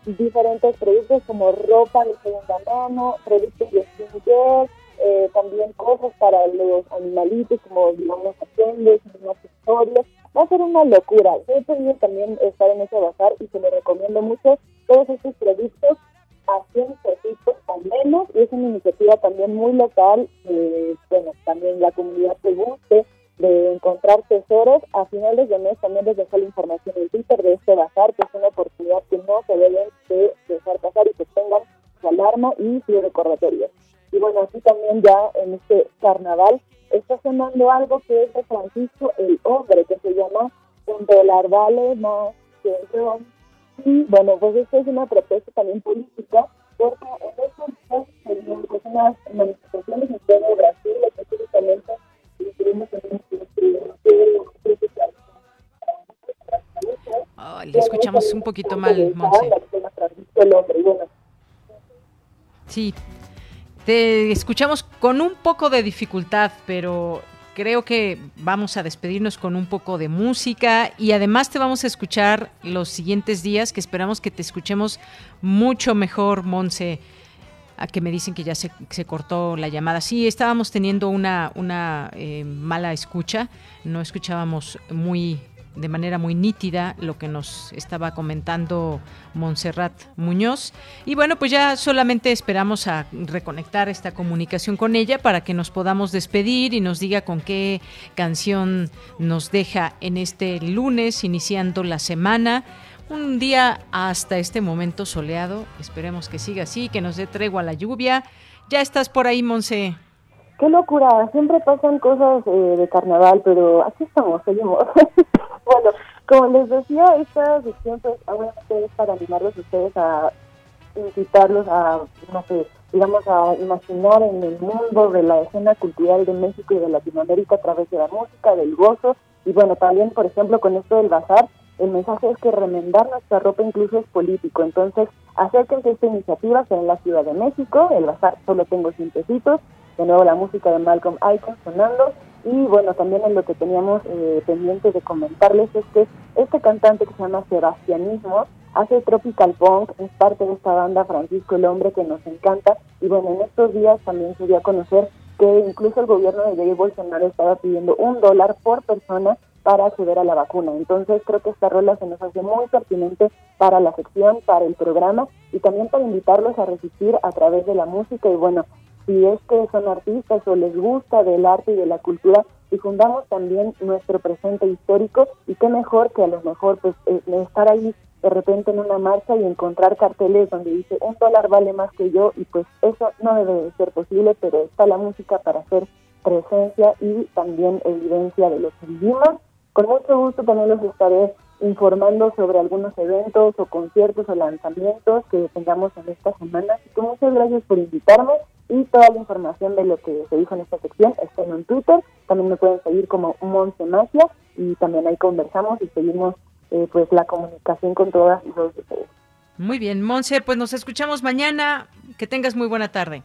diferentes productos como ropa de segunda mano, productos de skincare, eh, también cosas para los animalitos como digamos aprendes, accesorios. Va a ser una locura. Yo he podido también estar en ese bazar y se lo recomiendo mucho. Todos estos productos a 100 pesitos al menos y es una iniciativa también muy local, eh, bueno, también la comunidad te guste de encontrar tesoros. A finales de mes también les dejo la información en Twitter de este bazar, que es una oportunidad que no se deben de dejar pasar y que tengan su alarma y su recordatorio. Y bueno, así también ya en este carnaval está sonando algo que es de Francisco el Hombre, que se llama Un dólar vale más que el Y bueno, pues esto es una propuesta también política, porque en estos días se unas manifestaciones en todo Brasil, específicamente le escuchamos un poquito mal, Monse. Sí, te escuchamos con un poco de dificultad, pero creo que vamos a despedirnos con un poco de música y además te vamos a escuchar los siguientes días, que esperamos que te escuchemos mucho mejor, Monse a que me dicen que ya se, se cortó la llamada. Sí, estábamos teniendo una, una eh, mala escucha, no escuchábamos muy de manera muy nítida lo que nos estaba comentando Montserrat Muñoz. Y bueno, pues ya solamente esperamos a reconectar esta comunicación con ella para que nos podamos despedir y nos diga con qué canción nos deja en este lunes, iniciando la semana un día hasta este momento soleado. Esperemos que siga así, que nos dé tregua la lluvia. Ya estás por ahí, Monse. Qué locura, siempre pasan cosas eh, de carnaval, pero aquí estamos, seguimos. bueno, como les decía, esta sección pues obviamente es para animarlos ustedes a incitarlos a, no sé, digamos, a imaginar en el mundo de la escena cultural de México y de Latinoamérica a través de la música, del gozo, y bueno, también, por ejemplo, con esto del bazar, el mensaje es que remendar nuestra ropa incluso es político. Entonces, acérquense a esta iniciativa en la Ciudad de México. El bazar solo tengo 100 pesitos. De nuevo la música de Malcolm Icon sonando. Y bueno, también en lo que teníamos eh, pendiente de comentarles es que este cantante que se llama Sebastianismo hace Tropical Punk, es parte de esta banda Francisco el Hombre que nos encanta. Y bueno, en estos días también se dio a conocer que incluso el gobierno de Jair Bolsonaro estaba pidiendo un dólar por persona para acceder a la vacuna. Entonces creo que esta rola se nos hace muy pertinente para la sección, para el programa y también para invitarlos a resistir a través de la música y bueno, si es que son artistas o les gusta del arte y de la cultura, difundamos también nuestro presente histórico y qué mejor que a lo mejor pues eh, estar ahí de repente en una marcha y encontrar carteles donde dice un dólar vale más que yo y pues eso no debe de ser posible, pero está la música para hacer presencia y también evidencia de lo que vivimos con mucho gusto también los estaré informando sobre algunos eventos o conciertos o lanzamientos que tengamos en esta semana. Así muchas gracias por invitarme y toda la información de lo que se dijo en esta sección está en Twitter. También me pueden seguir como Monse Magia y también ahí conversamos y seguimos eh, pues la comunicación con todas y todos ustedes. Muy bien, Monse, pues nos escuchamos mañana. Que tengas muy buena tarde.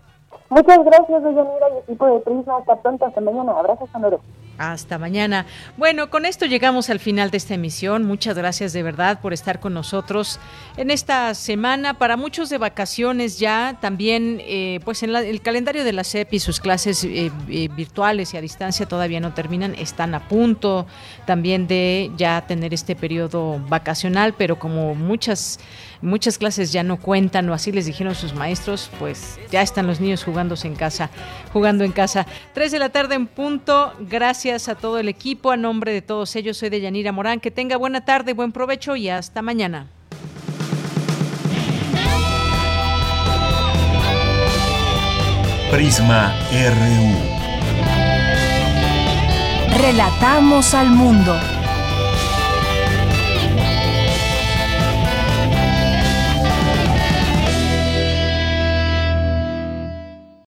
Muchas gracias, Deyanira y equipo de Prisma. Hasta pronto, hasta mañana. Abrazos, sonoro. Hasta mañana. Bueno, con esto llegamos al final de esta emisión. Muchas gracias de verdad por estar con nosotros en esta semana. Para muchos de vacaciones ya, también eh, pues en el calendario de la SEP y sus clases eh, eh, virtuales y a distancia todavía no terminan. Están a punto también de ya tener este periodo vacacional, pero como muchas muchas clases ya no cuentan o así les dijeron sus maestros, pues ya están los niños jugándose en casa, jugando en casa. Tres de la tarde en punto. Gracias a todo el equipo. A nombre de todos ellos, soy de Yanira Morán. Que tenga buena tarde, buen provecho y hasta mañana. Prisma RU. Relatamos al mundo.